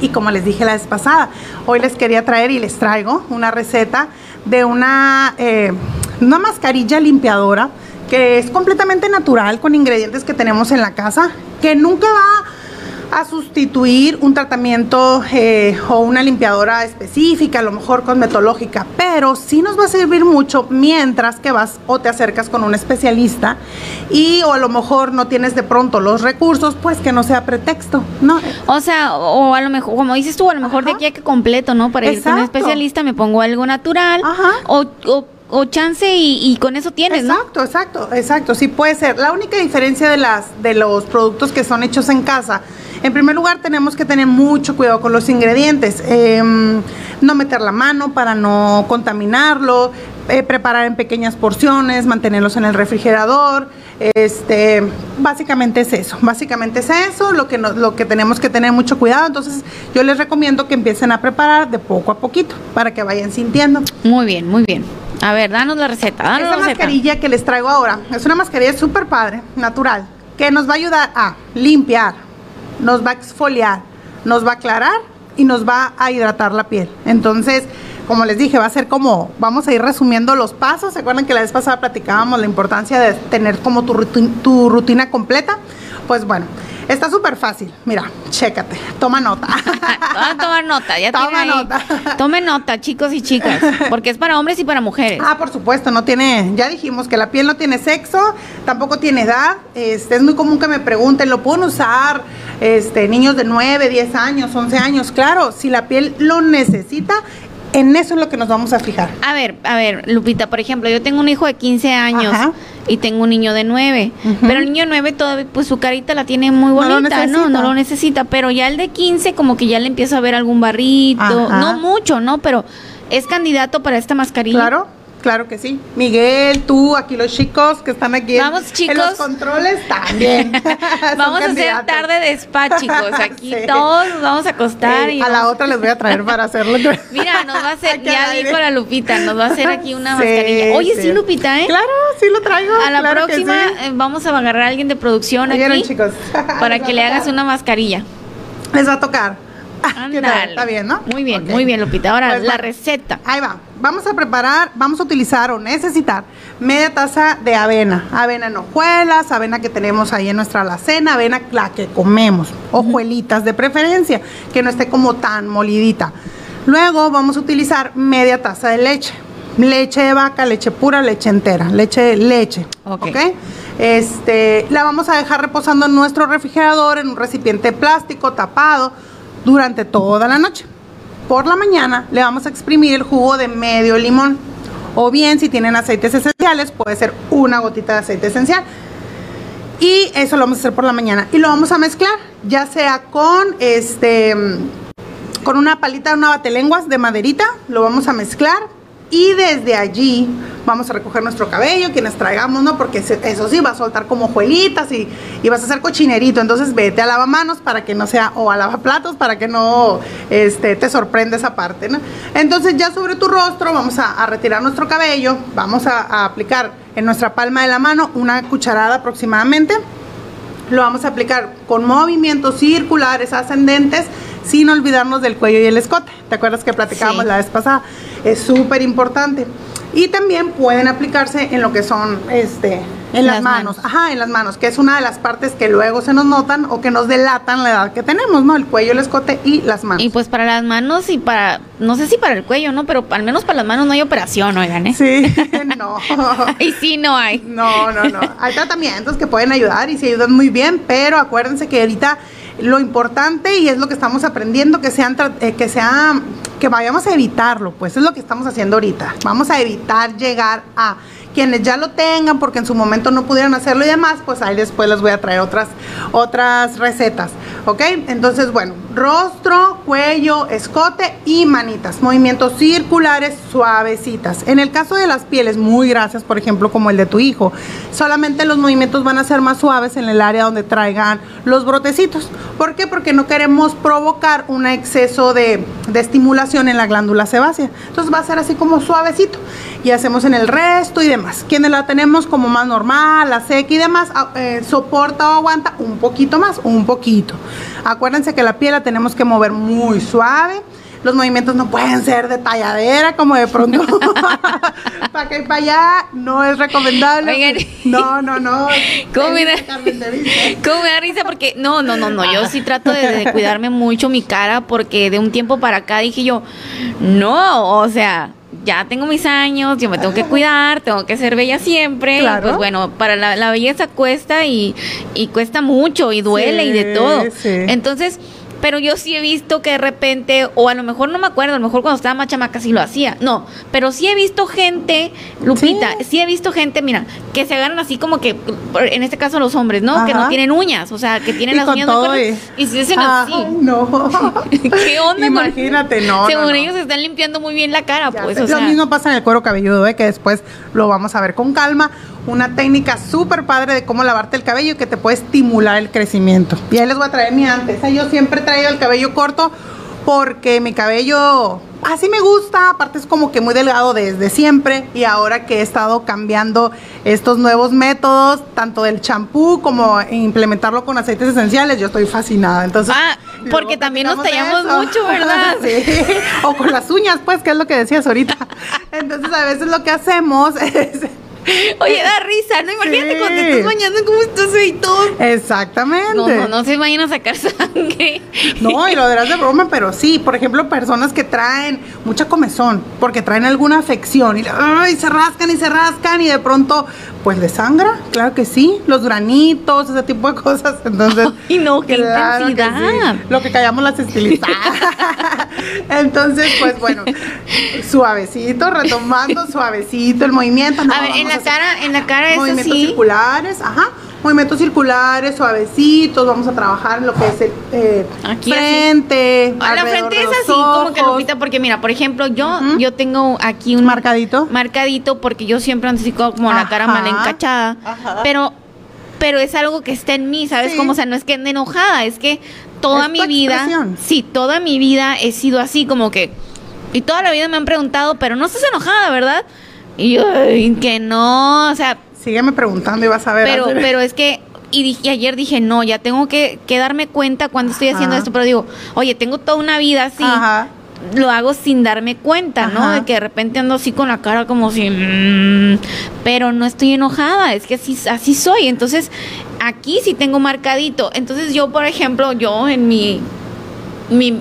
Y como les dije la vez pasada, hoy les quería traer y les traigo una receta de una, eh, una mascarilla limpiadora que es completamente natural con ingredientes que tenemos en la casa, que nunca va a sustituir un tratamiento eh, o una limpiadora específica, a lo mejor cosmetológica, pero sí nos va a servir mucho mientras que vas o te acercas con un especialista y o a lo mejor no tienes de pronto los recursos, pues que no sea pretexto, ¿no? O sea, o a lo mejor, como dices tú, a lo mejor de aquí a que completo, ¿no? Para ir con un especialista me pongo algo natural Ajá. o, o o chance y, con eso tienes, exacto, Exacto, exacto, sí puede ser. La única diferencia de las de los productos que son hechos en casa, en primer lugar tenemos que tener mucho cuidado con los ingredientes, em, no meter la mano para no contaminarlo, eh, preparar en pequeñas porciones, mantenerlos en el refrigerador, este, básicamente es eso, básicamente es eso, lo que lo que tenemos que tener mucho cuidado. Entonces, yo les recomiendo que empiecen a preparar de poco a poquito para que vayan sintiendo. Muy bien, muy bien. A ver, danos la receta. Danos Esta mascarilla que les traigo ahora es una mascarilla súper padre, natural, que nos va a ayudar a limpiar, nos va a exfoliar, nos va a aclarar y nos va a hidratar la piel. Entonces, como les dije, va a ser como, vamos a ir resumiendo los pasos. ¿Se acuerdan que la vez pasada platicábamos la importancia de tener como tu, tu rutina completa? Pues bueno, Está súper fácil. Mira, chécate. Toma nota. <laughs> a tomar nota. Ya Toma nota. Tome nota, chicos y chicas. Porque es para hombres y para mujeres. Ah, por supuesto. No tiene. Ya dijimos que la piel no tiene sexo. Tampoco tiene edad. Este, es muy común que me pregunten, ¿lo pueden usar este, niños de 9, 10 años, 11 años? Claro, si la piel lo necesita, en eso es lo que nos vamos a fijar. A ver, a ver, Lupita, por ejemplo, yo tengo un hijo de 15 años. Ajá y tengo un niño de nueve. Pero el niño de nueve todavía, pues su carita la tiene muy bonita, no, no, lo necesita. Pero ya el de 15 como que ya le empieza a ver algún barrito, no mucho, ¿no? Pero es candidato para esta mascarilla. Claro. Claro que sí. Miguel, tú, aquí los chicos que están aquí Vamos, chicos. en los controles también. <laughs> vamos a hacer tarde de spa, chicos. <laughs> Aquí todos nos vamos a acostar. y a la otra les voy a traer para hacerlo. <laughs> Mira, nos va a hacer, ya dijo la Lupita, nos va a hacer aquí una mascarilla. Oye, sí. Lupita, ¿eh? Claro, sí lo traigo. A la próxima eh, vamos a agarrar a alguien de producción aquí. chicos. para que le hagas una mascarilla. Les va a tocar. Está bien, ¿no? Muy bien, muy bien, Lupita. Ahora, pues la receta. Ahí va. Vamos a preparar, vamos a utilizar o necesitar media taza de avena. Avena en hojuelas, avena que tenemos ahí en nuestra alacena, avena la que comemos. Hojuelitas de preferencia, que no esté como tan molidita. Luego vamos a utilizar media taza de leche. Leche de vaca, leche pura, leche entera, leche leche. Ok. Este, la vamos a dejar reposando en nuestro refrigerador en un recipiente plástico tapado durante toda la noche. Por la mañana le vamos a exprimir el jugo de medio limón. O bien, si tienen aceites esenciales, puede ser una gotita de aceite esencial. Y eso lo vamos a hacer por la mañana. Y lo vamos a mezclar, ya sea con este con una palita, una batelenguas de maderita, lo vamos a mezclar y desde allí vamos a recoger nuestro cabello, quienes traigamos, ¿no? Porque eso sí va a soltar como juelitas y, y, vas a hacer cochinerito. Entonces vete a lavamanos para que no sea, o a lavaplatos para que no este, te sorprenda esa parte, ¿no? Entonces ya sobre tu rostro vamos a, retirar nuestro cabello, vamos a, a aplicar en nuestra palma de la mano una cucharada aproximadamente. Lo vamos a aplicar con movimientos circulares ascendentes sin olvidarnos del cuello y el escote. ¿Te acuerdas que platicábamos la vez pasada? Es súper importante. Y también pueden aplicarse en lo que son este En las, Las manos. manos. ajá, en las manos, que es una de las partes que luego se nos notan o que nos delatan la edad que tenemos, ¿no? El cuello, el escote y las manos. Y pues para las manos y para, no sé si para el cuello, ¿no? Pero al menos para las manos no hay operación, oigan, ¿eh? Sí, <laughs> <laughs> no. <laughs> Y sí, no hay. No, no, no. Hay tratamientos que pueden ayudar y se ayudan muy bien, pero acuérdense que ahorita lo importante y es lo que estamos aprendiendo que sean eh, que sea que vayamos a evitarlo, pues es lo que estamos haciendo ahorita. Vamos a evitar llegar a quienes ya lo tengan porque en su momento no pudieron hacerlo y demás, pues ahí después les voy a traer otras otras recetas, ¿ok? Entonces, bueno, rostro, cuello, escote y manitas, movimientos circulares suavecitas. En el caso de las pieles muy grasas, por ejemplo, como el de tu hijo, solamente los movimientos van a ser más suaves en el área donde traigan los brotecitos. ¿Por qué? Porque no queremos provocar un exceso de, de estimulación en la glándula sebácea. Entonces va a ser así como suavecito. Y hacemos en el resto y demás. Quienes la tenemos como más normal, la seca y demás, a- eh, soporta o aguanta un poquito más, un poquito. Acuérdense que la piel la tenemos que mover muy suave. Los movimientos no pueden ser de talladera, como de pronto. para acá y para allá, no es recomendable. Oigan. No, <laughs> no, no. ¿Cómo me da-. <laughs> ¿Cómo me da risa? Porque no, no, no, no. Yo sí trato de, de cuidarme mucho mi cara porque de un tiempo para acá dije yo, no, o sea, ya tengo mis años, yo me tengo que cuidar, tengo que ser bella siempre. y pues bueno, para la, la belleza cuesta y, y cuesta mucho y duele y de todo. sí. Entonces, pero yo sí he visto que de repente, o a lo mejor no me acuerdo, a lo mejor cuando estaba más chamaca sí lo hacía. No, pero sí he visto gente, Lupita, sí, he visto gente, mira, que se agarran así como que, por- en este caso los hombres, ¿no? Que no tienen uñas, o sea, que tienen Y las con uñas todo y- y se hacen Ay, así. no. <laughs> ¿Qué onda? Imagínate, no. Según no, no. ellos se están limpiando muy bien la cara, Ya pues, o sea. Lo mismo pasa en el cuero cabelludo, ¿eh? que después lo vamos a ver con calma. Una técnica súper padre de cómo lavarte el cabello que te puede estimular el crecimiento. Y ahí les voy a traer mi antes. Yo siempre he traído el cabello corto porque mi cabello así me gusta, aparte es como que muy delgado desde siempre y ahora que he estado cambiando estos nuevos métodos, tanto del champú como implementarlo con aceites esenciales, yo estoy fascinada. Entonces, Ah, porque también nos tallamos mucho, ¿verdad? <laughs> Sí. O con las uñas, pues, que es lo que decías ahorita. Entonces, a veces lo que hacemos <laughs> es... <laughs> Oye, da risa, ¿no? Imagínate Sí. cuando te estás bañando, cómo estás ahí todo. Exactamente. No, no, no se vayan a sacar sangre. No, y lo dirás de broma, pero sí, por ejemplo, personas que traen mucha comezón, porque traen alguna afección y, ay, se rascan y se rascan y de pronto, pues le sangra, claro que sí, los granitos, ese tipo de cosas. <laughs> Entonces, Ay, no, qué claro que intensidad. sí, lo que callamos las estilizadas. <laughs> Entonces, pues bueno, suavecito, retomando suavecito el movimiento. no, A ver, en vamos la cara, en la cara es movimientos así. circulares, ajá. Movimientos circulares, suavecitos, vamos a trabajar en lo que es el eh, Aquí frente. La frente es así, como que. Lupita, porque mira, por ejemplo, yo yo tengo aquí un Marcadito. marcadito porque yo siempre ando así como la cara mal encachada, Ajá. pero pero es algo que está en mí, ¿sabes? Sí. Como, o sea, no es que ande enojada, es que toda Es mi vida, sí, toda mi vida he sido así, como que, y toda la vida me han preguntado, pero no estás enojada, ¿verdad? Y yo, "Ay, que no, o sea, Sígueme preguntando y vas a ver. pero, pero es que, y, dije- y ayer dije, no, ya tengo que, que darme cuenta cuando estoy haciendo Ajá. esto, pero digo, oye, tengo toda una vida así, Ajá. lo hago sin darme cuenta, ¿no? De que de repente ando así con la cara como si, mm, pero no estoy enojada, es que así, así soy, entonces aquí sí tengo marcadito, entonces yo, por ejemplo, yo en mi, mi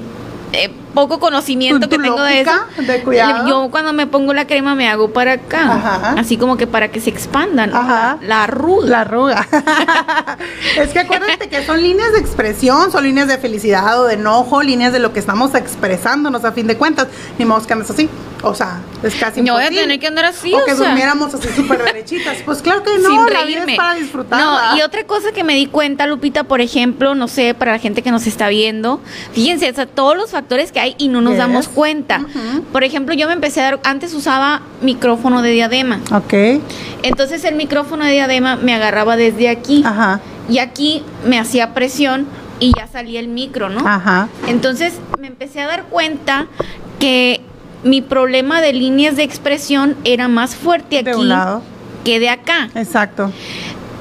eh, poco conocimiento ¿Tu- tu que tengo de eso, de cuidado? yo cuando me pongo la crema me hago para acá, Ajá. así como que para que se expandan, ¿no? Ajá. la arruga. La arruga. <laughs> es que acuérdate que son líneas de expresión, son líneas de felicidad o de enojo, líneas de lo que estamos expresándonos a fin de cuentas. Ni modo que andes así. O sea, es casi Yo voy a imposible. tener que andar así, O o que sea. durmiéramos así súper derechitas. Pues claro que no, sin la vida es para disfrutar. No, y otra cosa que me di cuenta, Lupita, por ejemplo, no sé, para la gente que nos está viendo, fíjense, o sea, todos los factores que hay y no nos Yes. damos cuenta. Por ejemplo, yo me empecé a dar, antes usaba micrófono de diadema. Ok. Entonces el micrófono de diadema me agarraba desde aquí Ajá. y aquí me hacía presión y ya salía el micro, ¿no? Ajá. Entonces me empecé a dar cuenta que mi problema de líneas de expresión era más fuerte De aquí un lado. que de acá. Exacto.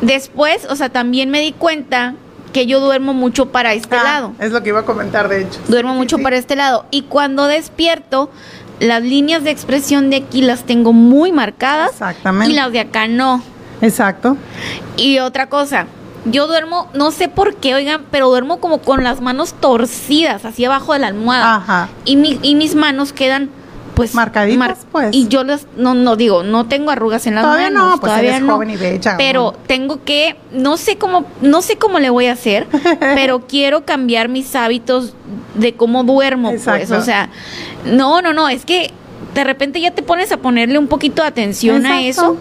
Después, o sea, también me di cuenta que yo duermo mucho para este Ah, lado. Es lo que iba a comentar, de hecho. Duermo Sí, mucho sí. para este lado. Y cuando despierto, las líneas de expresión de aquí las tengo muy marcadas Exactamente. y las de acá no. Exacto. Y otra cosa, yo duermo, no sé por qué, oigan, pero duermo como con las manos torcidas, así abajo de la almohada. Ajá. Y, mi, y mis manos quedan, pues. Marcaditas, pues. Y yo las, no, no digo, no tengo arrugas en las Todavía manos. no, pues todavía eres no. joven y bella, Pero tengo que, no sé cómo, no sé cómo le voy a hacer, <laughs> pero quiero cambiar mis hábitos de cómo duermo, pues. O sea, no, no, no, es que de repente ya te pones a ponerle un poquito de atención a eso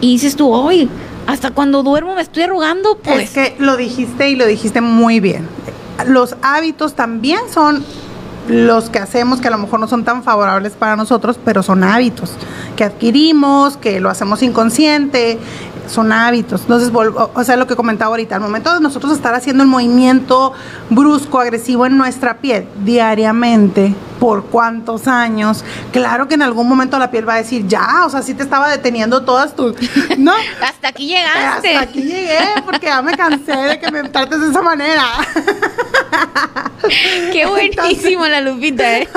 y dices tú, oye, hasta cuando duermo me estoy arrugando, pues. Es que lo dijiste y lo dijiste muy bien. Los hábitos también son los que hacemos que a lo mejor no son tan favorables para nosotros, pero son hábitos que adquirimos, que lo hacemos inconsciente, son hábitos. Entonces, o sea, lo que comentaba ahorita, al momento de nosotros estar haciendo el movimiento brusco, agresivo en nuestra piel diariamente, por cuántos años, claro que en algún momento la piel va a decir, ya, o sea, sí te estaba deteniendo todas tus, <laughs> ¿no? hasta aquí llegaste. Hasta aquí llegué porque ya me cansé de que me trates de esa manera. <laughs> <laughs> Qué buenísimo la Lupita, ¿eh?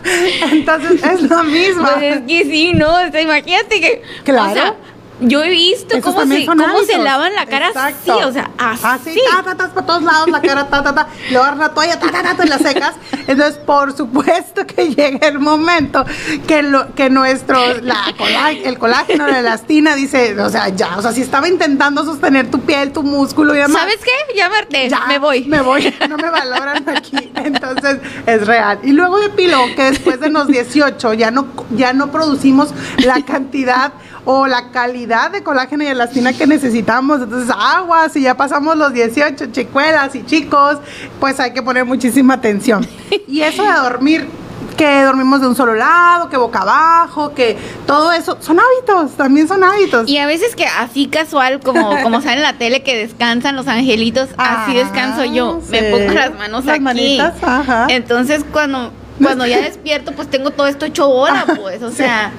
<laughs> Entonces es lo mismo. Pues es que sí, ¿no? O sea, imagínate que. Claro. O sea, yo he visto Esos cómo, se, cómo se lavan la cara Exacto. así, o sea, así. Así, ta, ta, ta, por todos lados, la cara, ta, ta, ta. Luego agarras la toalla, ta, ta, ta, la secas. Entonces, por supuesto que <laughs> llega el momento que, lo, que nuestro, la colá- el colágeno, la elastina, dice, o sea, ya, o sea, si estaba intentando sostener tu piel, tu músculo y demás. ¿Sabes qué? Ya me harté, ya, me voy. Me voy, no me valoran aquí. Entonces es real. Y luego de piló que después de los 18 ya no, ya no producimos la cantidad o la calidad de colágeno y elastina que necesitamos. Entonces, agua, si ya pasamos los 18, chicuelas y chicos, pues hay que poner muchísima atención. <laughs> Y eso de dormir que dormimos de un solo lado, que boca abajo, que todo eso, son hábitos, también son hábitos. Y a veces que así casual, como, <laughs> como sale en la tele que descansan los angelitos, así Ah, descanso yo. Me pongo las manos Las aquí. manitas, ajá. Entonces cuando, cuando ya despierto, pues tengo todo esto hecho hora, pues. O sea.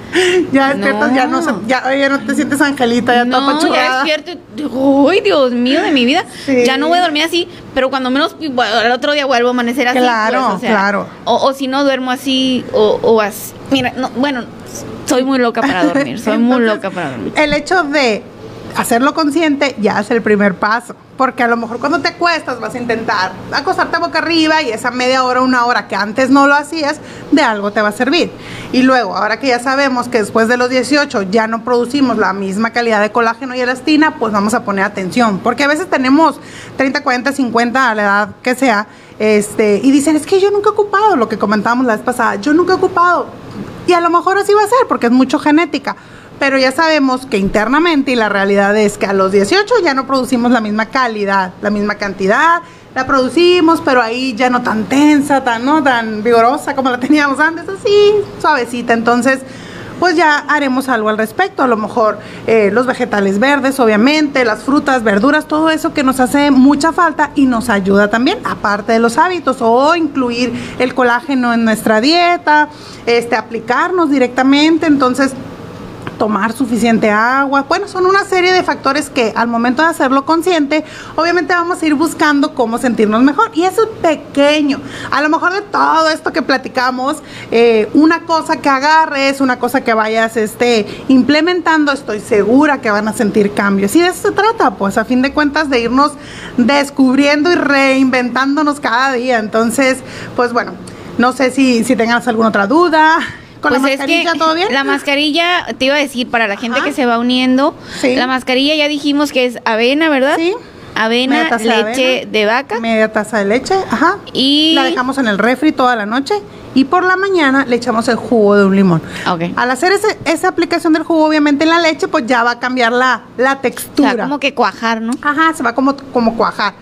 ya despiertas, ya no ya, oye, no te sientes angelita, ya toda No, ya apachurrada. despierto y digo, ¡ay, Dios mío de mi vida! Sí. Ya no voy a dormir así, pero cuando menos, bueno, el otro día vuelvo a amanecer así. Claro, pues, o sea, claro. O, o si no duermo así, o, o así. Mira, no, bueno, soy muy loca para dormir, soy muy loca para dormir. El hecho de hacerlo consciente ya es el primer paso. Porque a lo mejor cuando te acuestas vas a intentar acostarte boca arriba y esa media hora, una hora que antes no lo hacías, de algo te va a servir. Y luego, ahora que ya sabemos que después de los 18 ya no producimos la misma calidad de colágeno y elastina, pues vamos a poner atención. Porque a veces tenemos 30, 40, 50, a la edad que sea, este, y dicen, es que yo nunca he ocupado, lo que comentábamos la vez pasada, yo nunca he ocupado. Y a lo mejor así va a ser, porque es mucho genética. Pero ya sabemos que internamente y la realidad es que a los 18 ya no producimos la misma calidad, la misma cantidad, la producimos, pero ahí ya no tan tensa, tan, no tan vigorosa como la <laughs> teníamos antes, así, suavecita. Entonces, pues ya haremos algo al respecto. A lo mejor eh, los vegetales verdes, obviamente, las frutas, verduras, todo eso que nos hace mucha falta y nos ayuda también, aparte de los hábitos, o incluir el colágeno en nuestra dieta, este, aplicarnos directamente. Entonces, tomar suficiente agua. Bueno, son una serie de factores que al momento de hacerlo consciente, obviamente vamos a ir buscando cómo sentirnos mejor. Y eso es pequeño. A lo mejor de todo esto que platicamos, eh, una cosa que agarres, una cosa que vayas este, implementando, estoy segura que van a sentir cambios. Y de eso se trata, pues a fin de cuentas, de irnos descubriendo y reinventándonos cada día. Entonces, pues bueno, no sé si, si tengas alguna otra duda. ¿Con la Pues es mascarilla que todo bien? La mascarilla, te iba a decir, para la gente Ajá. que se va uniendo, Sí. la mascarilla ya dijimos que es avena, ¿verdad? Sí. Avena, de leche avena, de vaca. Media taza de leche, ajá. Y- La dejamos en el refri toda la noche y por la mañana le echamos el jugo de un limón. Ok. Al hacer ese- esa aplicación del jugo, obviamente en la leche, pues ya va a cambiar la, la O textura. sea, como que cuajar, ¿no? Ajá, se va como, como cuajar.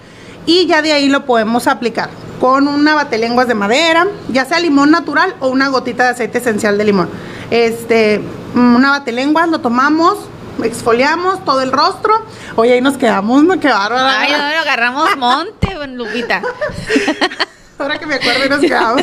Y ya de ahí lo podemos aplicar con una batelenguas de madera, ya sea limón natural o una gotita de aceite esencial de limón. Este, mm, una batelenguas, lo tomamos, exfoliamos todo el rostro. Oye, ahí nos quedamos, ¿no? Qué bárbara. Ay, no, no, agarramos monte, <laughs> Lupita. <laughs> Ahora que me acuerdo y nos quedamos.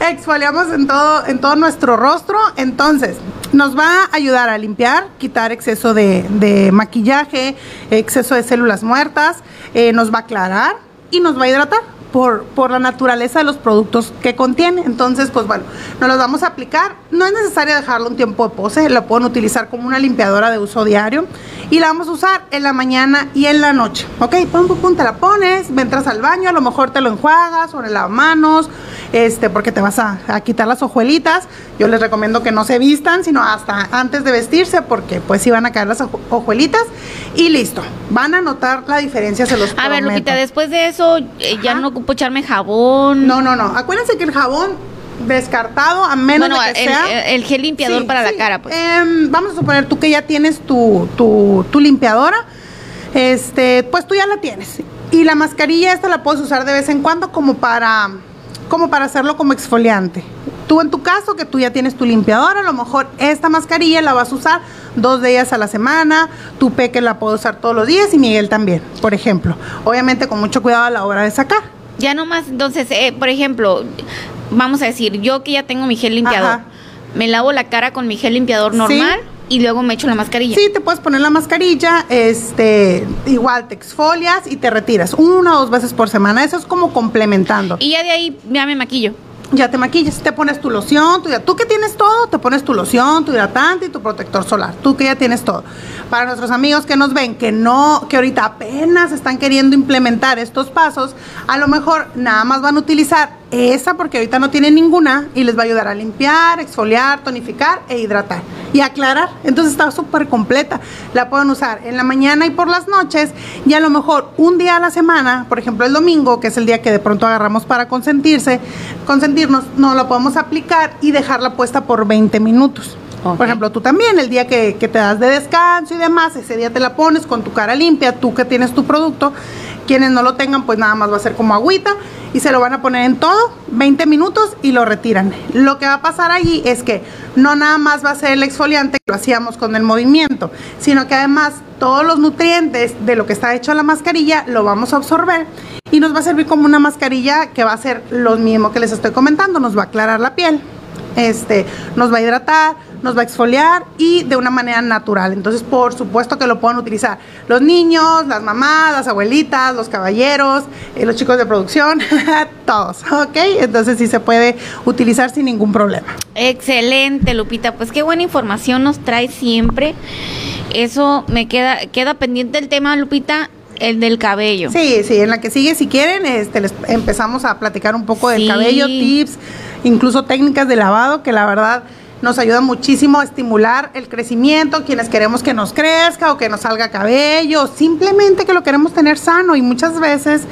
Exfoliamos en todo, en todo nuestro rostro. Entonces, nos va a ayudar a limpiar, quitar exceso de, de maquillaje, exceso de células muertas, eh, nos va a aclarar y nos va a hidratar. Por, por la naturaleza de los productos que contiene. Entonces, pues bueno, nos los vamos a aplicar. No es necesario dejarlo un tiempo de pose, la pueden utilizar como una limpiadora de uso diario y la vamos a usar en la mañana y en la noche. Ok, pum, pum, pum, te la pones, entras al baño, a lo mejor te lo enjuagas o en el manos, este, porque te vas a, a quitar las hojuelitas. Yo les recomiendo que no se vistan, sino hasta antes de vestirse, porque pues sí van a caer las hojuelitas y listo. Van a notar la diferencia, se los A ver. Lupita, después de eso eh, ya no ocupo echarme jabón. No, no, no. Acuérdense que el jabón descartado, a menos bueno, de que el, sea... el gel limpiador Sí, para sí. la cara, pues. Em, vamos a suponer tú que ya tienes tu, tu, tu limpiadora, este, pues tú ya la tienes. Y la mascarilla esta la puedes usar de vez en cuando como para, como para hacerlo como exfoliante. Tú en tu caso, que tú ya tienes tu limpiadora, a lo mejor esta mascarilla la vas a usar dos días a la semana, tu peque la puede usar todos los días y Miguel también, por ejemplo. Obviamente con mucho cuidado a la hora de sacar. Ya nomás, entonces, eh, por ejemplo, vamos a decir, yo que ya tengo mi gel limpiador, Ajá. me lavo la cara con mi gel limpiador Sí. normal y luego me echo la mascarilla. Sí, te puedes poner la mascarilla, este, igual te exfolias y te retiras una o dos veces por semana. Eso es como complementando. Y ya de ahí ya me maquillo. Ya te maquillas, te pones tu loción, tu, tú que tienes todo, te pones tu loción, tu hidratante y tu protector solar. Tú que ya tienes todo. Para nuestros amigos que nos ven, que no, que ahorita apenas están queriendo implementar estos pasos, a lo mejor nada más van a utilizar esa porque ahorita no tienen ninguna y les va a ayudar a limpiar, exfoliar, tonificar e hidratar y aclarar. Entonces está súper completa. La pueden usar en la mañana y por las noches y a lo mejor un día a la semana, por ejemplo el domingo, que es el día que de pronto agarramos para consentirse, consentirnos, no la podemos aplicar y dejarla puesta por 20 minutos. Por ejemplo, tú también, el día que, que te das de descanso y demás, ese día te la pones con tu cara limpia, tú que tienes tu producto. Quienes no lo tengan, pues nada más va a ser como agüita y se lo van a poner en todo, 20 minutos y lo retiran. Lo que va a pasar allí es que no nada más va a ser el exfoliante que lo hacíamos con el movimiento, sino que además todos los nutrientes de lo que está hecho la mascarilla lo vamos a absorber y nos va a servir como una mascarilla que va a ser lo mismo que les estoy comentando, nos va a aclarar la piel este, nos va a hidratar, nos va a exfoliar y de una manera natural. Entonces, por supuesto que lo pueden utilizar los niños, las mamás, las abuelitas, los caballeros, eh, los chicos de producción, <laughs> todos, ¿ok? Entonces sí se puede utilizar sin ningún problema. Excelente, Lupita. Pues qué buena información nos trae siempre. Eso me queda, queda pendiente el tema, Lupita, el del cabello. Sí, sí, en la que sigue, si quieren, este, les empezamos a platicar un poco del cabello, tips, incluso técnicas de lavado, que la verdad nos ayuda muchísimo a estimular el crecimiento, quienes queremos que nos crezca o que nos salga cabello, simplemente que lo queremos tener sano y muchas veces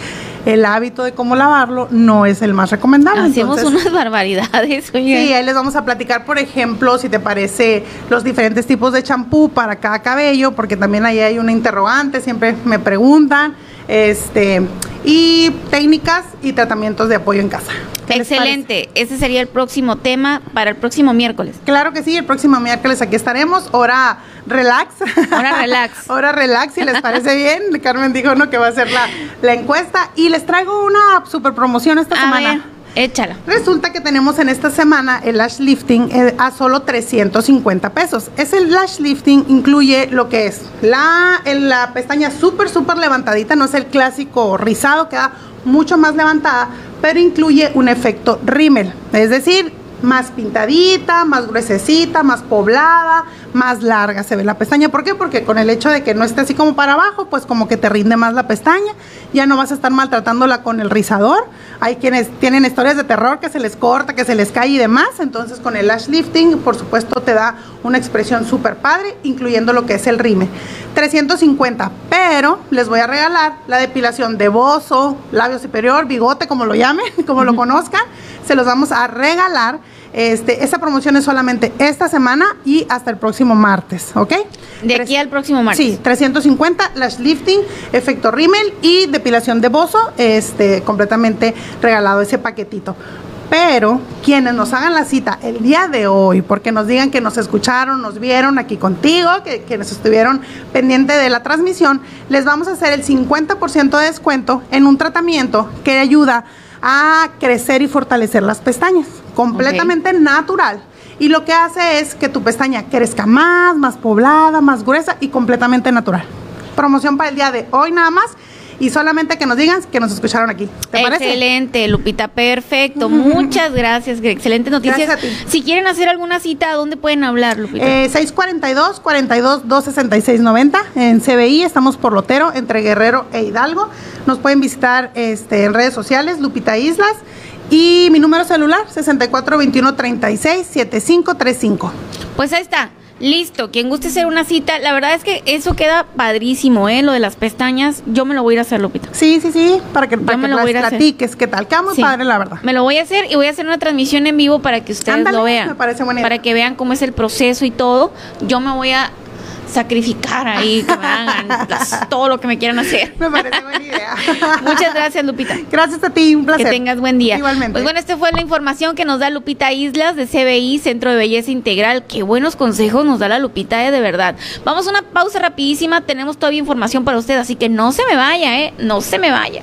el hábito de cómo lavarlo no es el más recomendable. Hacemos Entonces, unas barbaridades, oye. Sí, ahí les vamos a platicar, por ejemplo, si te parece los diferentes tipos de champú para cada cabello, porque también ahí hay una interrogante, siempre me preguntan, este, y técnicas y tratamientos de apoyo en casa. ¿Qué les Excelente. Ese sería el próximo tema para el próximo miércoles. Claro que sí, el próximo miércoles aquí estaremos, hora relax. Hora relax. <laughs> hora relax, si les parece bien. Carmen dijo no que va a hacer la, la encuesta. Y les traigo una super promoción esta A semana. ver, échala. Resulta que tenemos en esta semana el lash lifting eh, a solo 350 pesos. Ese lash lifting incluye lo que es la, la pestaña súper, súper levantadita, no es el clásico rizado, queda mucho más levantada, pero incluye un efecto rímel, es decir, más pintadita, más gruesecita, más poblada, más larga se ve la pestaña. ¿Por qué? Porque con el hecho de que no esté así como para abajo, pues como que te rinde más la pestaña, ya no vas a estar maltratándola con el rizador. Hay quienes tienen historias de terror que se les corta, que se les cae y demás, entonces con el lash lifting, por supuesto, te da una expresión súper padre, incluyendo lo que es el rime. 350, pero les voy a regalar la depilación de bozo, labio superior, bigote, como lo llamen, <laughs> como lo conozcan, se los vamos a regalar. Este, esta promoción es solamente esta semana y hasta el próximo martes, ¿ok? De aquí al próximo martes. Sí, 350, lash lifting, efecto rímel y depilación de bozo, este, completamente regalado ese paquetito. Pero quienes nos hagan la cita el día de hoy, porque nos digan que nos escucharon, nos vieron aquí contigo, que, nos estuvieron pendiente de la transmisión, les vamos a hacer el 50% de descuento en un tratamiento que ayuda a crecer y fortalecer las pestañas, completamente natural. Y lo que hace es que tu pestaña crezca más, más poblada, más gruesa y completamente natural. Promoción para el día de hoy nada más. y solamente que nos digan que nos escucharon aquí. ¿Te parece? Excelente, Lupita, perfecto. Muchas gracias, excelente noticias. Gracias a ti. Si quieren hacer alguna cita, ¿a dónde pueden hablar, Lupita? Eh, 642 42 266 90 en CBI, estamos por Lotero, entre Guerrero e Hidalgo. Nos pueden visitar este, en redes sociales, Lupita Islas. Y mi número celular, 64 21 36 7535. Pues ahí está. Listo, quien guste hacer una cita, la verdad es que eso queda padrísimo, ¿eh? Lo de las pestañas, yo me lo voy a ir a hacer, Lupita. Sí, sí, sí, para que, para me que lo voy a hacer. platiques, qué tal. Queda muy Sí. padre, la verdad. Me lo voy a hacer y voy a hacer una transmisión en vivo para que ustedes Ándale, lo vean. me parece buena idea. Para que vean cómo es el proceso y todo. Yo me voy a sacrificar ahí, que me hagan las- todo lo que me quieran hacer. Me parece buena idea. <laughs> Muchas gracias, Lupita. Gracias a ti, un placer. Que tengas buen día. Igualmente. Pues bueno, esta fue la información que nos da Lupita Islas de CBI, Centro de Belleza Integral. Qué buenos consejos nos da la Lupita, eh, de verdad. Vamos a una pausa rapidísima. Tenemos todavía información para usted, así que no se me vaya, ¿eh? No se me vaya.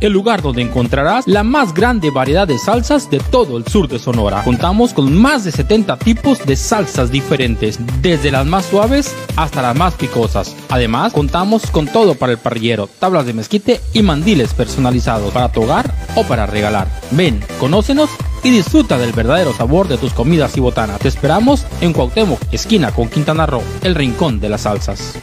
el lugar donde encontrarás la más grande variedad de salsas de todo el sur de Sonora. Contamos con más de 70 tipos de salsas diferentes, desde las más suaves hasta las más picosas. Además, contamos con todo para el parrillero, tablas de mezquite y mandiles personalizados para tu hogar o para regalar. Ven, conócenos y disfruta del verdadero sabor de tus comidas y botanas. Te esperamos en Cuauhtémoc, esquina con Quintana Roo, el Rincón de las Salsas.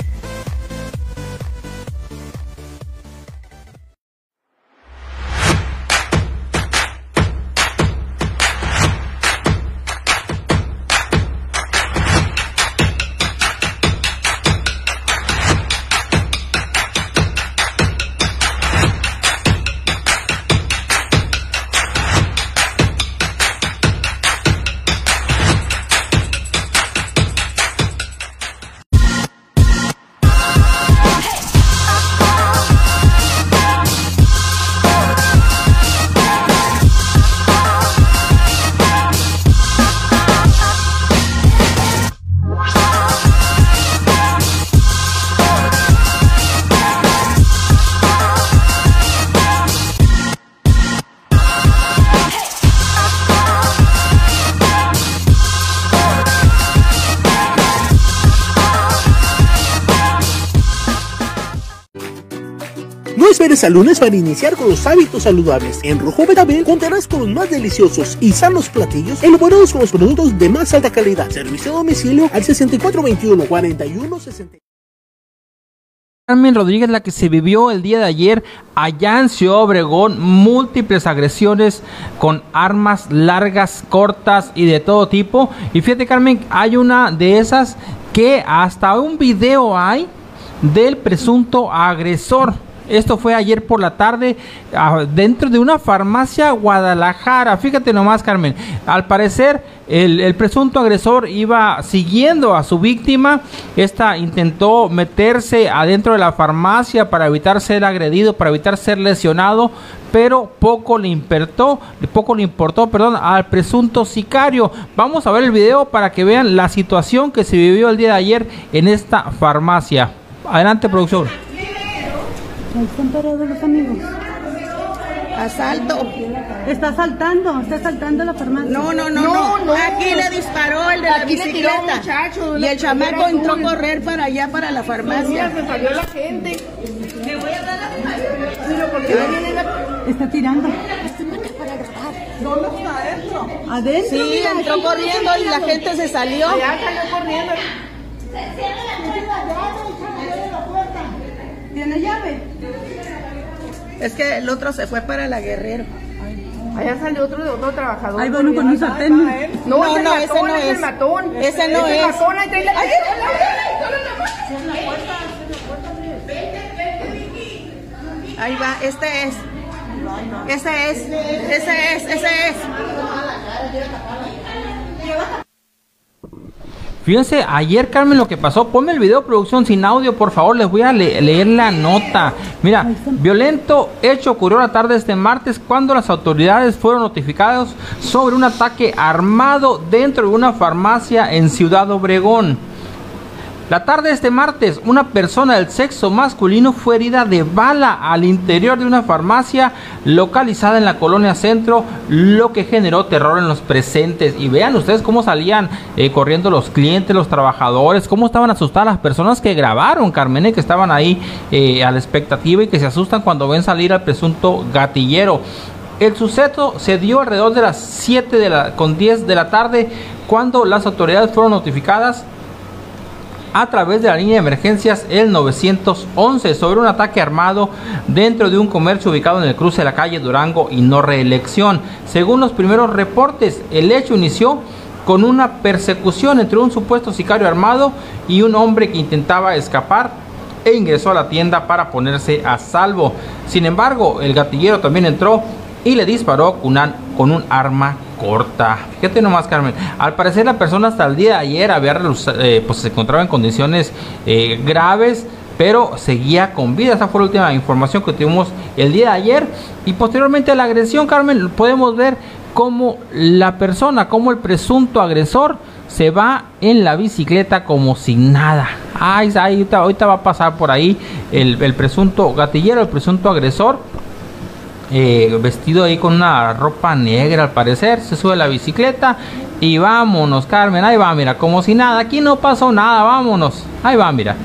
Al lunes para iniciar con los hábitos saludables. En Rojo Betabel contarás con los más deliciosos y sanos platillos elaborados con los productos de más alta calidad. Servicio a domicilio al 6421 41 60. Carmen Rodríguez, la que se vivió el día de ayer allá en Ciudad Obregón, múltiples agresiones con armas largas, cortas y de todo tipo. Y fíjate, Carmen, hay una de esas que hasta un video hay del presunto agresor. Esto fue ayer por la tarde ah, dentro de una farmacia Guadalajara. Fíjate nomás, Carmen. Al parecer, el, presunto agresor iba siguiendo a su víctima. Esta intentó meterse adentro de la farmacia para evitar ser agredido, para evitar ser lesionado, pero poco le importó, poco le importó, perdón, al presunto sicario. Vamos a ver el video para que vean la situación que se vivió el día de ayer en esta farmacia. Adelante, producción. Ahí están parados los amigos. Asalto. Está asaltando, está asaltando la farmacia. No, no, no, no. Aquí le disparó el de la bicicleta. y el chamaco entró a correr para allá, para la farmacia. Se salió la gente. Me voy a dar a Está tirando. ¿Dónde está esto? Adentro. Sí, entró corriendo y la gente se salió. Ya salió corriendo. ¿Tiene llave? Es que el otro se fue para la Guerrero. Allá salió otro, otro trabajador. Ahí bueno con un sartén. No, No, ese no, matón, ese no es el matón. Ese no el es. matón, ahí trae la Ay, Ahí va, este es. Ese es. Ese es, ese es. Fíjense, ayer Carmen lo que pasó, ponme el video producción sin audio, por favor, les voy a le- leer la nota. Mira, violento hecho ocurrió la tarde de este martes cuando las autoridades fueron notificadas sobre un ataque armado dentro de una farmacia en Ciudad Obregón. La tarde de este martes, una persona del sexo masculino fue herida de bala al interior de una farmacia localizada en la colonia centro, lo que generó terror en los presentes. Y vean ustedes cómo salían eh, corriendo los clientes, los trabajadores, cómo estaban asustadas las personas que grabaron, Carmen, que estaban ahí eh, a la expectativa y que se asustan cuando ven salir al presunto gatillero. El suceso se dio alrededor de las 7 de la, con 10 de la tarde cuando las autoridades fueron notificadas a través de la línea de emergencias el 911 sobre un ataque armado dentro de un comercio ubicado en el cruce de la calle Durango y no reelección. Según los primeros reportes, el hecho inició con una persecución entre un supuesto sicario armado y un hombre que intentaba escapar e ingresó a la tienda para ponerse a salvo. Sin embargo, el gatillero también entró y le disparó con, una- con un arma corta. Fíjate nomás, Carmen. Al parecer la persona hasta el día de ayer había eh, pues se encontraba en condiciones eh, graves, pero seguía con vida. Esa fue la última información que tuvimos el día de ayer. Y posteriormente a la agresión, Carmen, podemos ver cómo la persona, cómo el presunto agresor se va en la bicicleta como sin nada. Ay, ahorita, ahorita va a pasar por ahí el, el presunto gatillero, el presunto agresor eh, vestido ahí con una ropa negra al parecer, se sube a la bicicleta y vámonos, Carmen, ahí va, mira, como si nada, aquí no pasó nada, vámonos, ahí va, mira.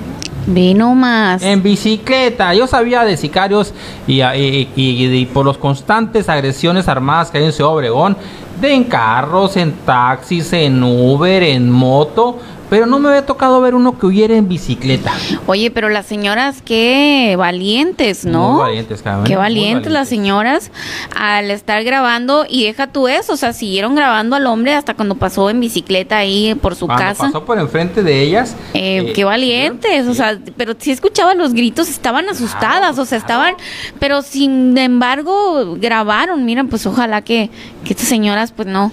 Ve nomás. En bicicleta, yo sabía de sicarios y, y- y- y por los constantes agresiones armadas que hay en Ciudad Obregón, de en carros, en taxis, en Uber, en moto, pero no me había tocado ver uno que huyera en bicicleta. Oye, pero las señoras, qué valientes, ¿no? Muy valientes, Carmen, Qué valientes las señoras al estar grabando y deja tú eso, o sea, siguieron grabando al hombre hasta cuando pasó en bicicleta ahí por su Cuando casa. pasó por enfrente de ellas. Eh, eh, qué valientes, o sea, pero si escuchaba los gritos, estaban asustadas, o sea, estaban, pero sin embargo grabaron, miren, pues ojalá que, que estas señoras pues no,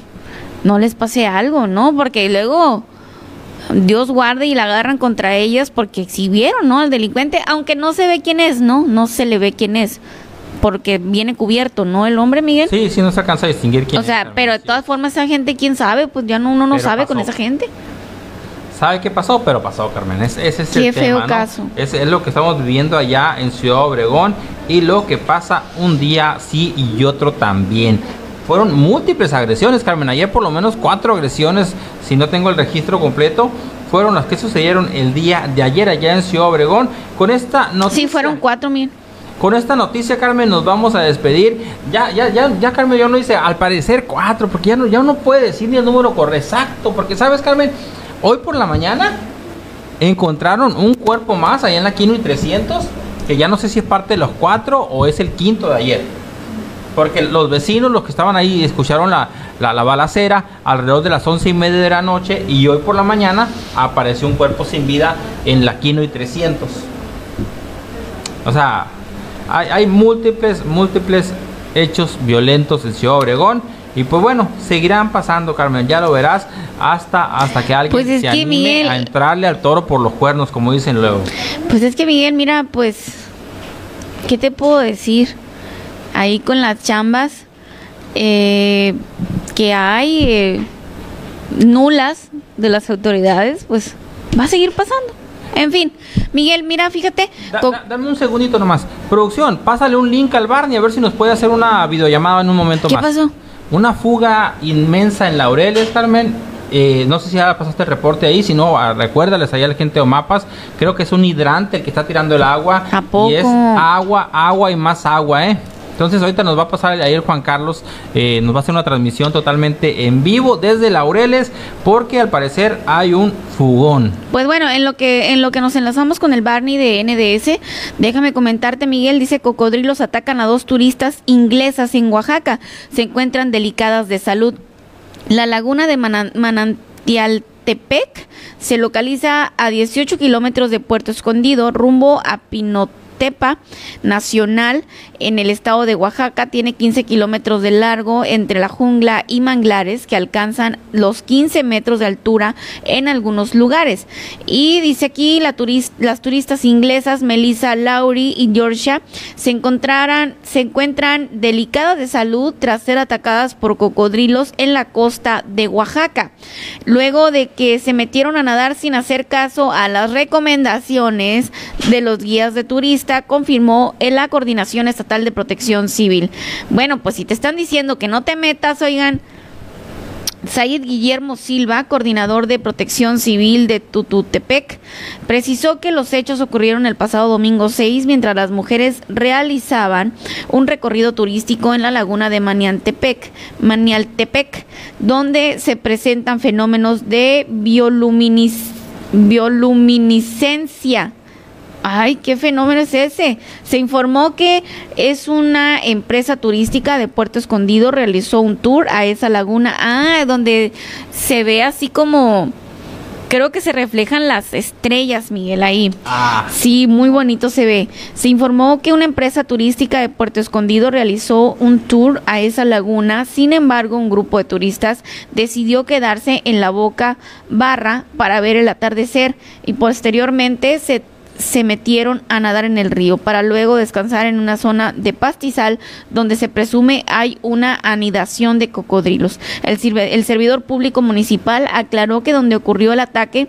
no les pase algo, ¿no? Porque luego Dios guarde y la agarran contra ellas porque exhibieron, ¿no? Al delincuente, aunque no se ve quién es, ¿no? No se le ve quién es, porque viene cubierto, ¿no? El hombre, Miguel. Sí, sí, no se alcanza a distinguir quién o es, sea, pero de todas formas esa gente, ¿quién sabe? Pues ya no, uno no Pero sabe con esa gente. ¿Sabe qué pasó? Pero pasó, Carmen. Es- ese es Qué el feo tema, ¿no? caso. Ese es lo que estamos viviendo allá en Ciudad Obregón y lo que pasa un día sí y otro también. Fueron múltiples agresiones, Carmen. Ayer por lo menos cuatro agresiones, si no tengo el registro completo, fueron las que sucedieron el día de ayer allá en Ciudad Obregón. Con esta noticia. Sí, fueron cuatro mil. Con esta noticia, Carmen, nos vamos a despedir. Ya, ya, ya, ya, Carmen, yo no hice, al parecer cuatro, porque ya no, ya no puede decir ni el número correcto, exacto, porque sabes, Carmen, hoy por la mañana encontraron un cuerpo más allá en la Quino y 300, que ya no sé si es parte de los cuatro o es el quinto de ayer. Porque los vecinos, los que estaban ahí, escucharon la, la, la balacera alrededor de las once y media de la noche y hoy por la mañana apareció un cuerpo sin vida en la Quino y 300. O sea, hay, hay múltiples, múltiples hechos violentos en Ciudad Obregón. Y pues bueno, seguirán pasando, Carmen, ya lo verás, hasta, hasta que alguien Pues es se que, anime Miguel- a entrarle al toro por los cuernos, como dicen luego. Pues es que Miguel, mira, pues, ¿qué te puedo decir? Ahí con las chambas eh, que hay eh, nulas de las autoridades, pues va a seguir pasando. En fin, Miguel, mira, fíjate. Da- co- da- dame un segundito nomás. Producción, pásale un link al Barney a ver si nos puede hacer una videollamada en un momento ¿Qué más. pasó? Una fuga inmensa en Laureles, Carmen. Eh, no sé si ya pasaste el reporte ahí, si no, ah, recuérdales allá a la gente de Omapas. Creo que es un hidrante el que está tirando el agua. ¿A poco? Y es agua, agua y más agua, ¿eh? Entonces ahorita nos va a pasar el Juan Carlos, eh, nos va a hacer una transmisión totalmente en vivo desde Laureles, porque al parecer hay un fugón. Pues bueno, en lo que en lo que nos enlazamos con el Barney de NDS, déjame comentarte, Miguel, dice cocodrilos atacan a dos turistas inglesas en Oaxaca, se encuentran delicadas de salud. La laguna de Manan- Manantialtepec se localiza a 18 kilómetros de Puerto Escondido, rumbo a Pinotepa Nacional en el estado de Oaxaca. Tiene 15 kilómetros de largo entre la jungla y manglares que alcanzan los 15 metros de altura en algunos lugares. Y dice aquí las turistas inglesas Melissa Lowry y Georgia se encontraran se encuentran delicadas de salud tras ser atacadas por cocodrilos en la costa de Oaxaca. Luego de que se metieron a nadar sin hacer caso a las recomendaciones de los guías de confirmó en la Coordinación Estatal de Protección Civil. Bueno, pues si te están diciendo que no te metas, oigan, Said Guillermo Silva, coordinador de protección civil de Tututepec, precisó que los hechos ocurrieron el pasado domingo 6 mientras las mujeres realizaban un recorrido turístico en la laguna de Maniantepec, Manialtepec, donde se presentan fenómenos de bioluminis- bioluminiscencia. Ay, ¿qué fenómeno es ese? Se informó que es una empresa turística de Puerto Escondido, realizó un tour a esa laguna, ah, donde se ve así como, creo que se reflejan las estrellas, Miguel, ahí. Ah. Sí, muy bonito se ve. Se informó que una empresa turística de Puerto Escondido realizó un tour a esa laguna. Sin embargo, un grupo de turistas decidió quedarse en la boca barra para ver el atardecer y posteriormente se se metieron a nadar en el río para luego descansar en una zona de pastizal donde se presume hay una anidación de cocodrilos. El, el servidor público municipal aclaró que donde ocurrió el ataque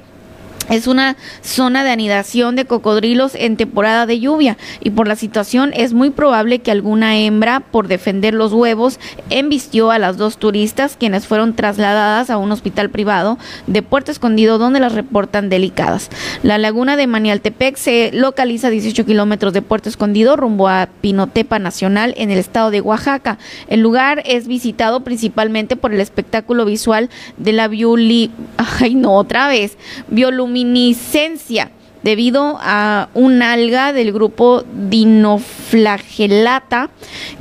es una zona de anidación de cocodrilos en temporada de lluvia y por la situación es muy probable que alguna hembra, por defender los huevos, embistió a las dos turistas quienes fueron trasladadas a un hospital privado de Puerto Escondido donde las reportan delicadas. La laguna de Manialtepec se localiza a 18 kilómetros de Puerto Escondido rumbo a Pinotepa Nacional en el estado de Oaxaca. El lugar es visitado principalmente por el espectáculo visual de la bioli... Ay, no, otra vez. Debido a un alga del grupo dinoflagelata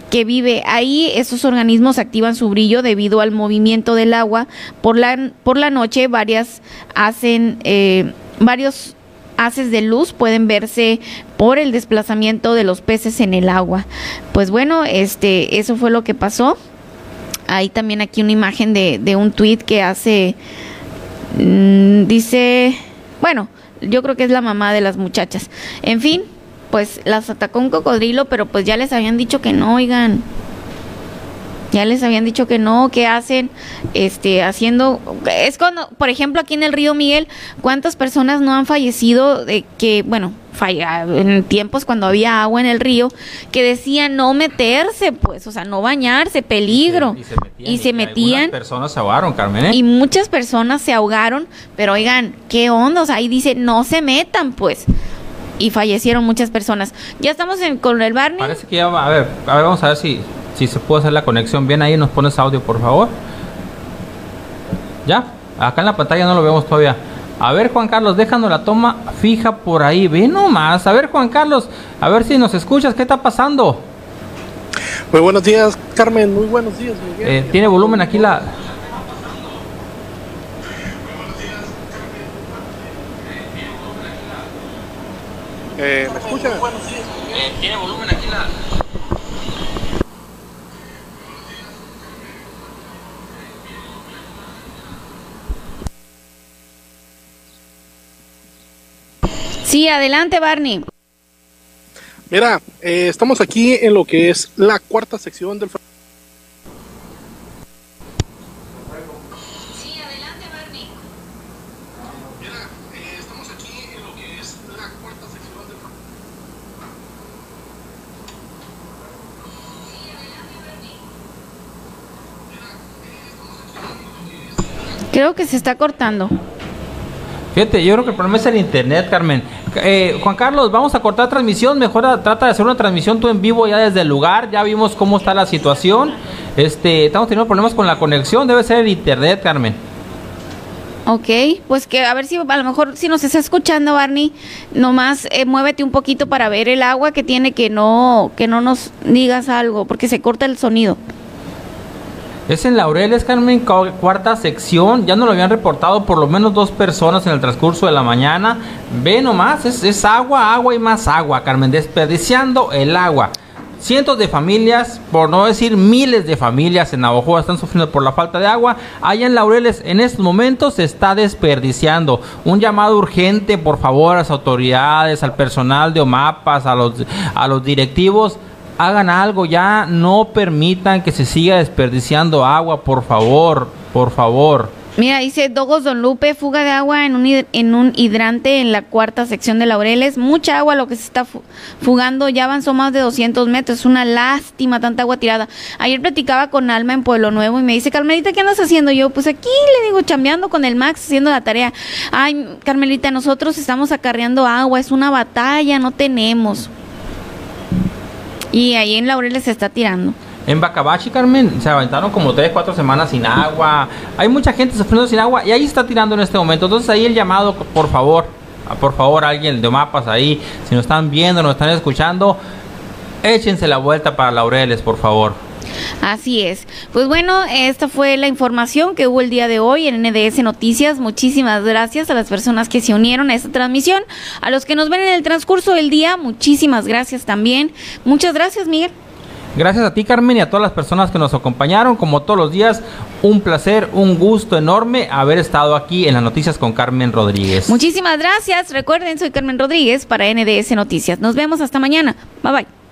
que vive ahí. Esos organismos activan su brillo debido al movimiento del agua. Por la, por la noche varias hacen eh, varios haces de luz pueden verse por el desplazamiento de los peces en el agua. Pues bueno, este, eso fue lo que pasó. Hay también aquí una imagen de, de un tweet que hace, mm, dice, bueno, yo creo que es la mamá de las muchachas. En fin, pues las atacó un cocodrilo, pero pues ya les habían dicho que no, oigan. Ya les habían dicho que no, que hacen, este, haciendo, es cuando, por ejemplo, aquí en el río Miguel, ¿cuántas personas no han fallecido de que, bueno, falla, en tiempos cuando había agua en el río, que decían no meterse, pues, o sea, no bañarse, peligro, y se metían, Algunas personas se ahogaron, Carmen. ¿eh? y muchas personas se ahogaron, pero oigan, ¿qué onda? O sea, ahí dice, no se metan, pues, y fallecieron muchas personas. Ya estamos en, con el Barney. Parece que ya va. A ver, a ver, vamos a ver si, si se puede hacer la conexión bien ahí. Nos pones audio, por favor. Ya, acá en la pantalla no lo vemos todavía. A ver, Juan Carlos, déjanos la toma fija por ahí. Ve nomás. A ver, Juan Carlos, a ver si nos escuchas. ¿Qué está pasando? Muy buenos días, Carmen. Muy buenos días, Miguel. Eh, ¿Tiene volumen aquí la.? Eh, ¿Me escuchan? ¿Tiene volumen aquí Sí, adelante Barney. Mira, eh, estamos aquí en lo que es la cuarta sección del fragmento. Sí, adelante Barney. Mira, eh, estamos aquí en lo que es la cuarta sección del fragmento. Mira, estamos aquí. Creo que se está cortando. Yo creo que el problema es el internet, Carmen. Eh, Juan Carlos, vamos a cortar transmisión. Mejor trata de hacer una transmisión tú en vivo ya desde el lugar. Ya vimos cómo está la situación. Este, estamos teniendo problemas con la conexión. Debe ser el internet, Carmen. Ok, pues que a ver si a lo mejor si nos está escuchando Barney, nomás eh, muévete un poquito para ver el agua que tiene que no que no nos digas algo porque se corta el sonido. Es en Laureles, Carmen, cu- cuarta sección. Ya nos lo habían reportado por lo menos dos personas en el transcurso de la mañana. Ve nomás, es, es agua, agua y más agua, Carmen, desperdiciando el agua. Cientos de familias, por no decir miles de familias en Navajo están sufriendo por la falta de agua. Allá en Laureles, en estos momentos se está desperdiciando. Un llamado urgente, por favor, a las autoridades, al personal de OMAPAS, a los, a los directivos hagan algo ya, no permitan que se siga desperdiciando agua, por favor, por favor. Mira, dice Dogos Don Lupe, fuga de agua en un, en un hidrante en la cuarta sección de Laureles. Mucha agua lo que se está fu- fugando, ya avanzó más de 200 metros. Es una lástima tanta agua tirada. Ayer platicaba con Alma en Pueblo Nuevo y me dice, Carmelita, ¿qué andas haciendo? Yo, pues aquí le digo, chambeando con el Max, haciendo la tarea. Ay, Carmelita, nosotros estamos acarreando agua, es una batalla, no tenemos. Y ahí en Laureles se está tirando. En Bacabachi, Carmen, se aventaron como 3, 4 semanas sin agua. Hay mucha gente sufriendo sin agua y ahí está tirando en este momento. Entonces ahí el llamado, por favor, por favor, alguien de mapas ahí, si nos están viendo, nos están escuchando, échense la vuelta para Laureles, por favor. Así es. Pues bueno, esta fue la información que hubo el día de hoy en NDS Noticias. Muchísimas gracias a las personas que se unieron a esta transmisión. A los que nos ven en el transcurso del día, muchísimas gracias también. Muchas gracias, Miguel. Gracias a ti, Carmen, y a todas las personas que nos acompañaron. Como todos los días, un placer, un gusto enorme haber estado aquí en las noticias con Carmen Rodríguez. Muchísimas gracias. Recuerden, soy Carmen Rodríguez para NDS Noticias. Nos vemos hasta mañana. Bye bye.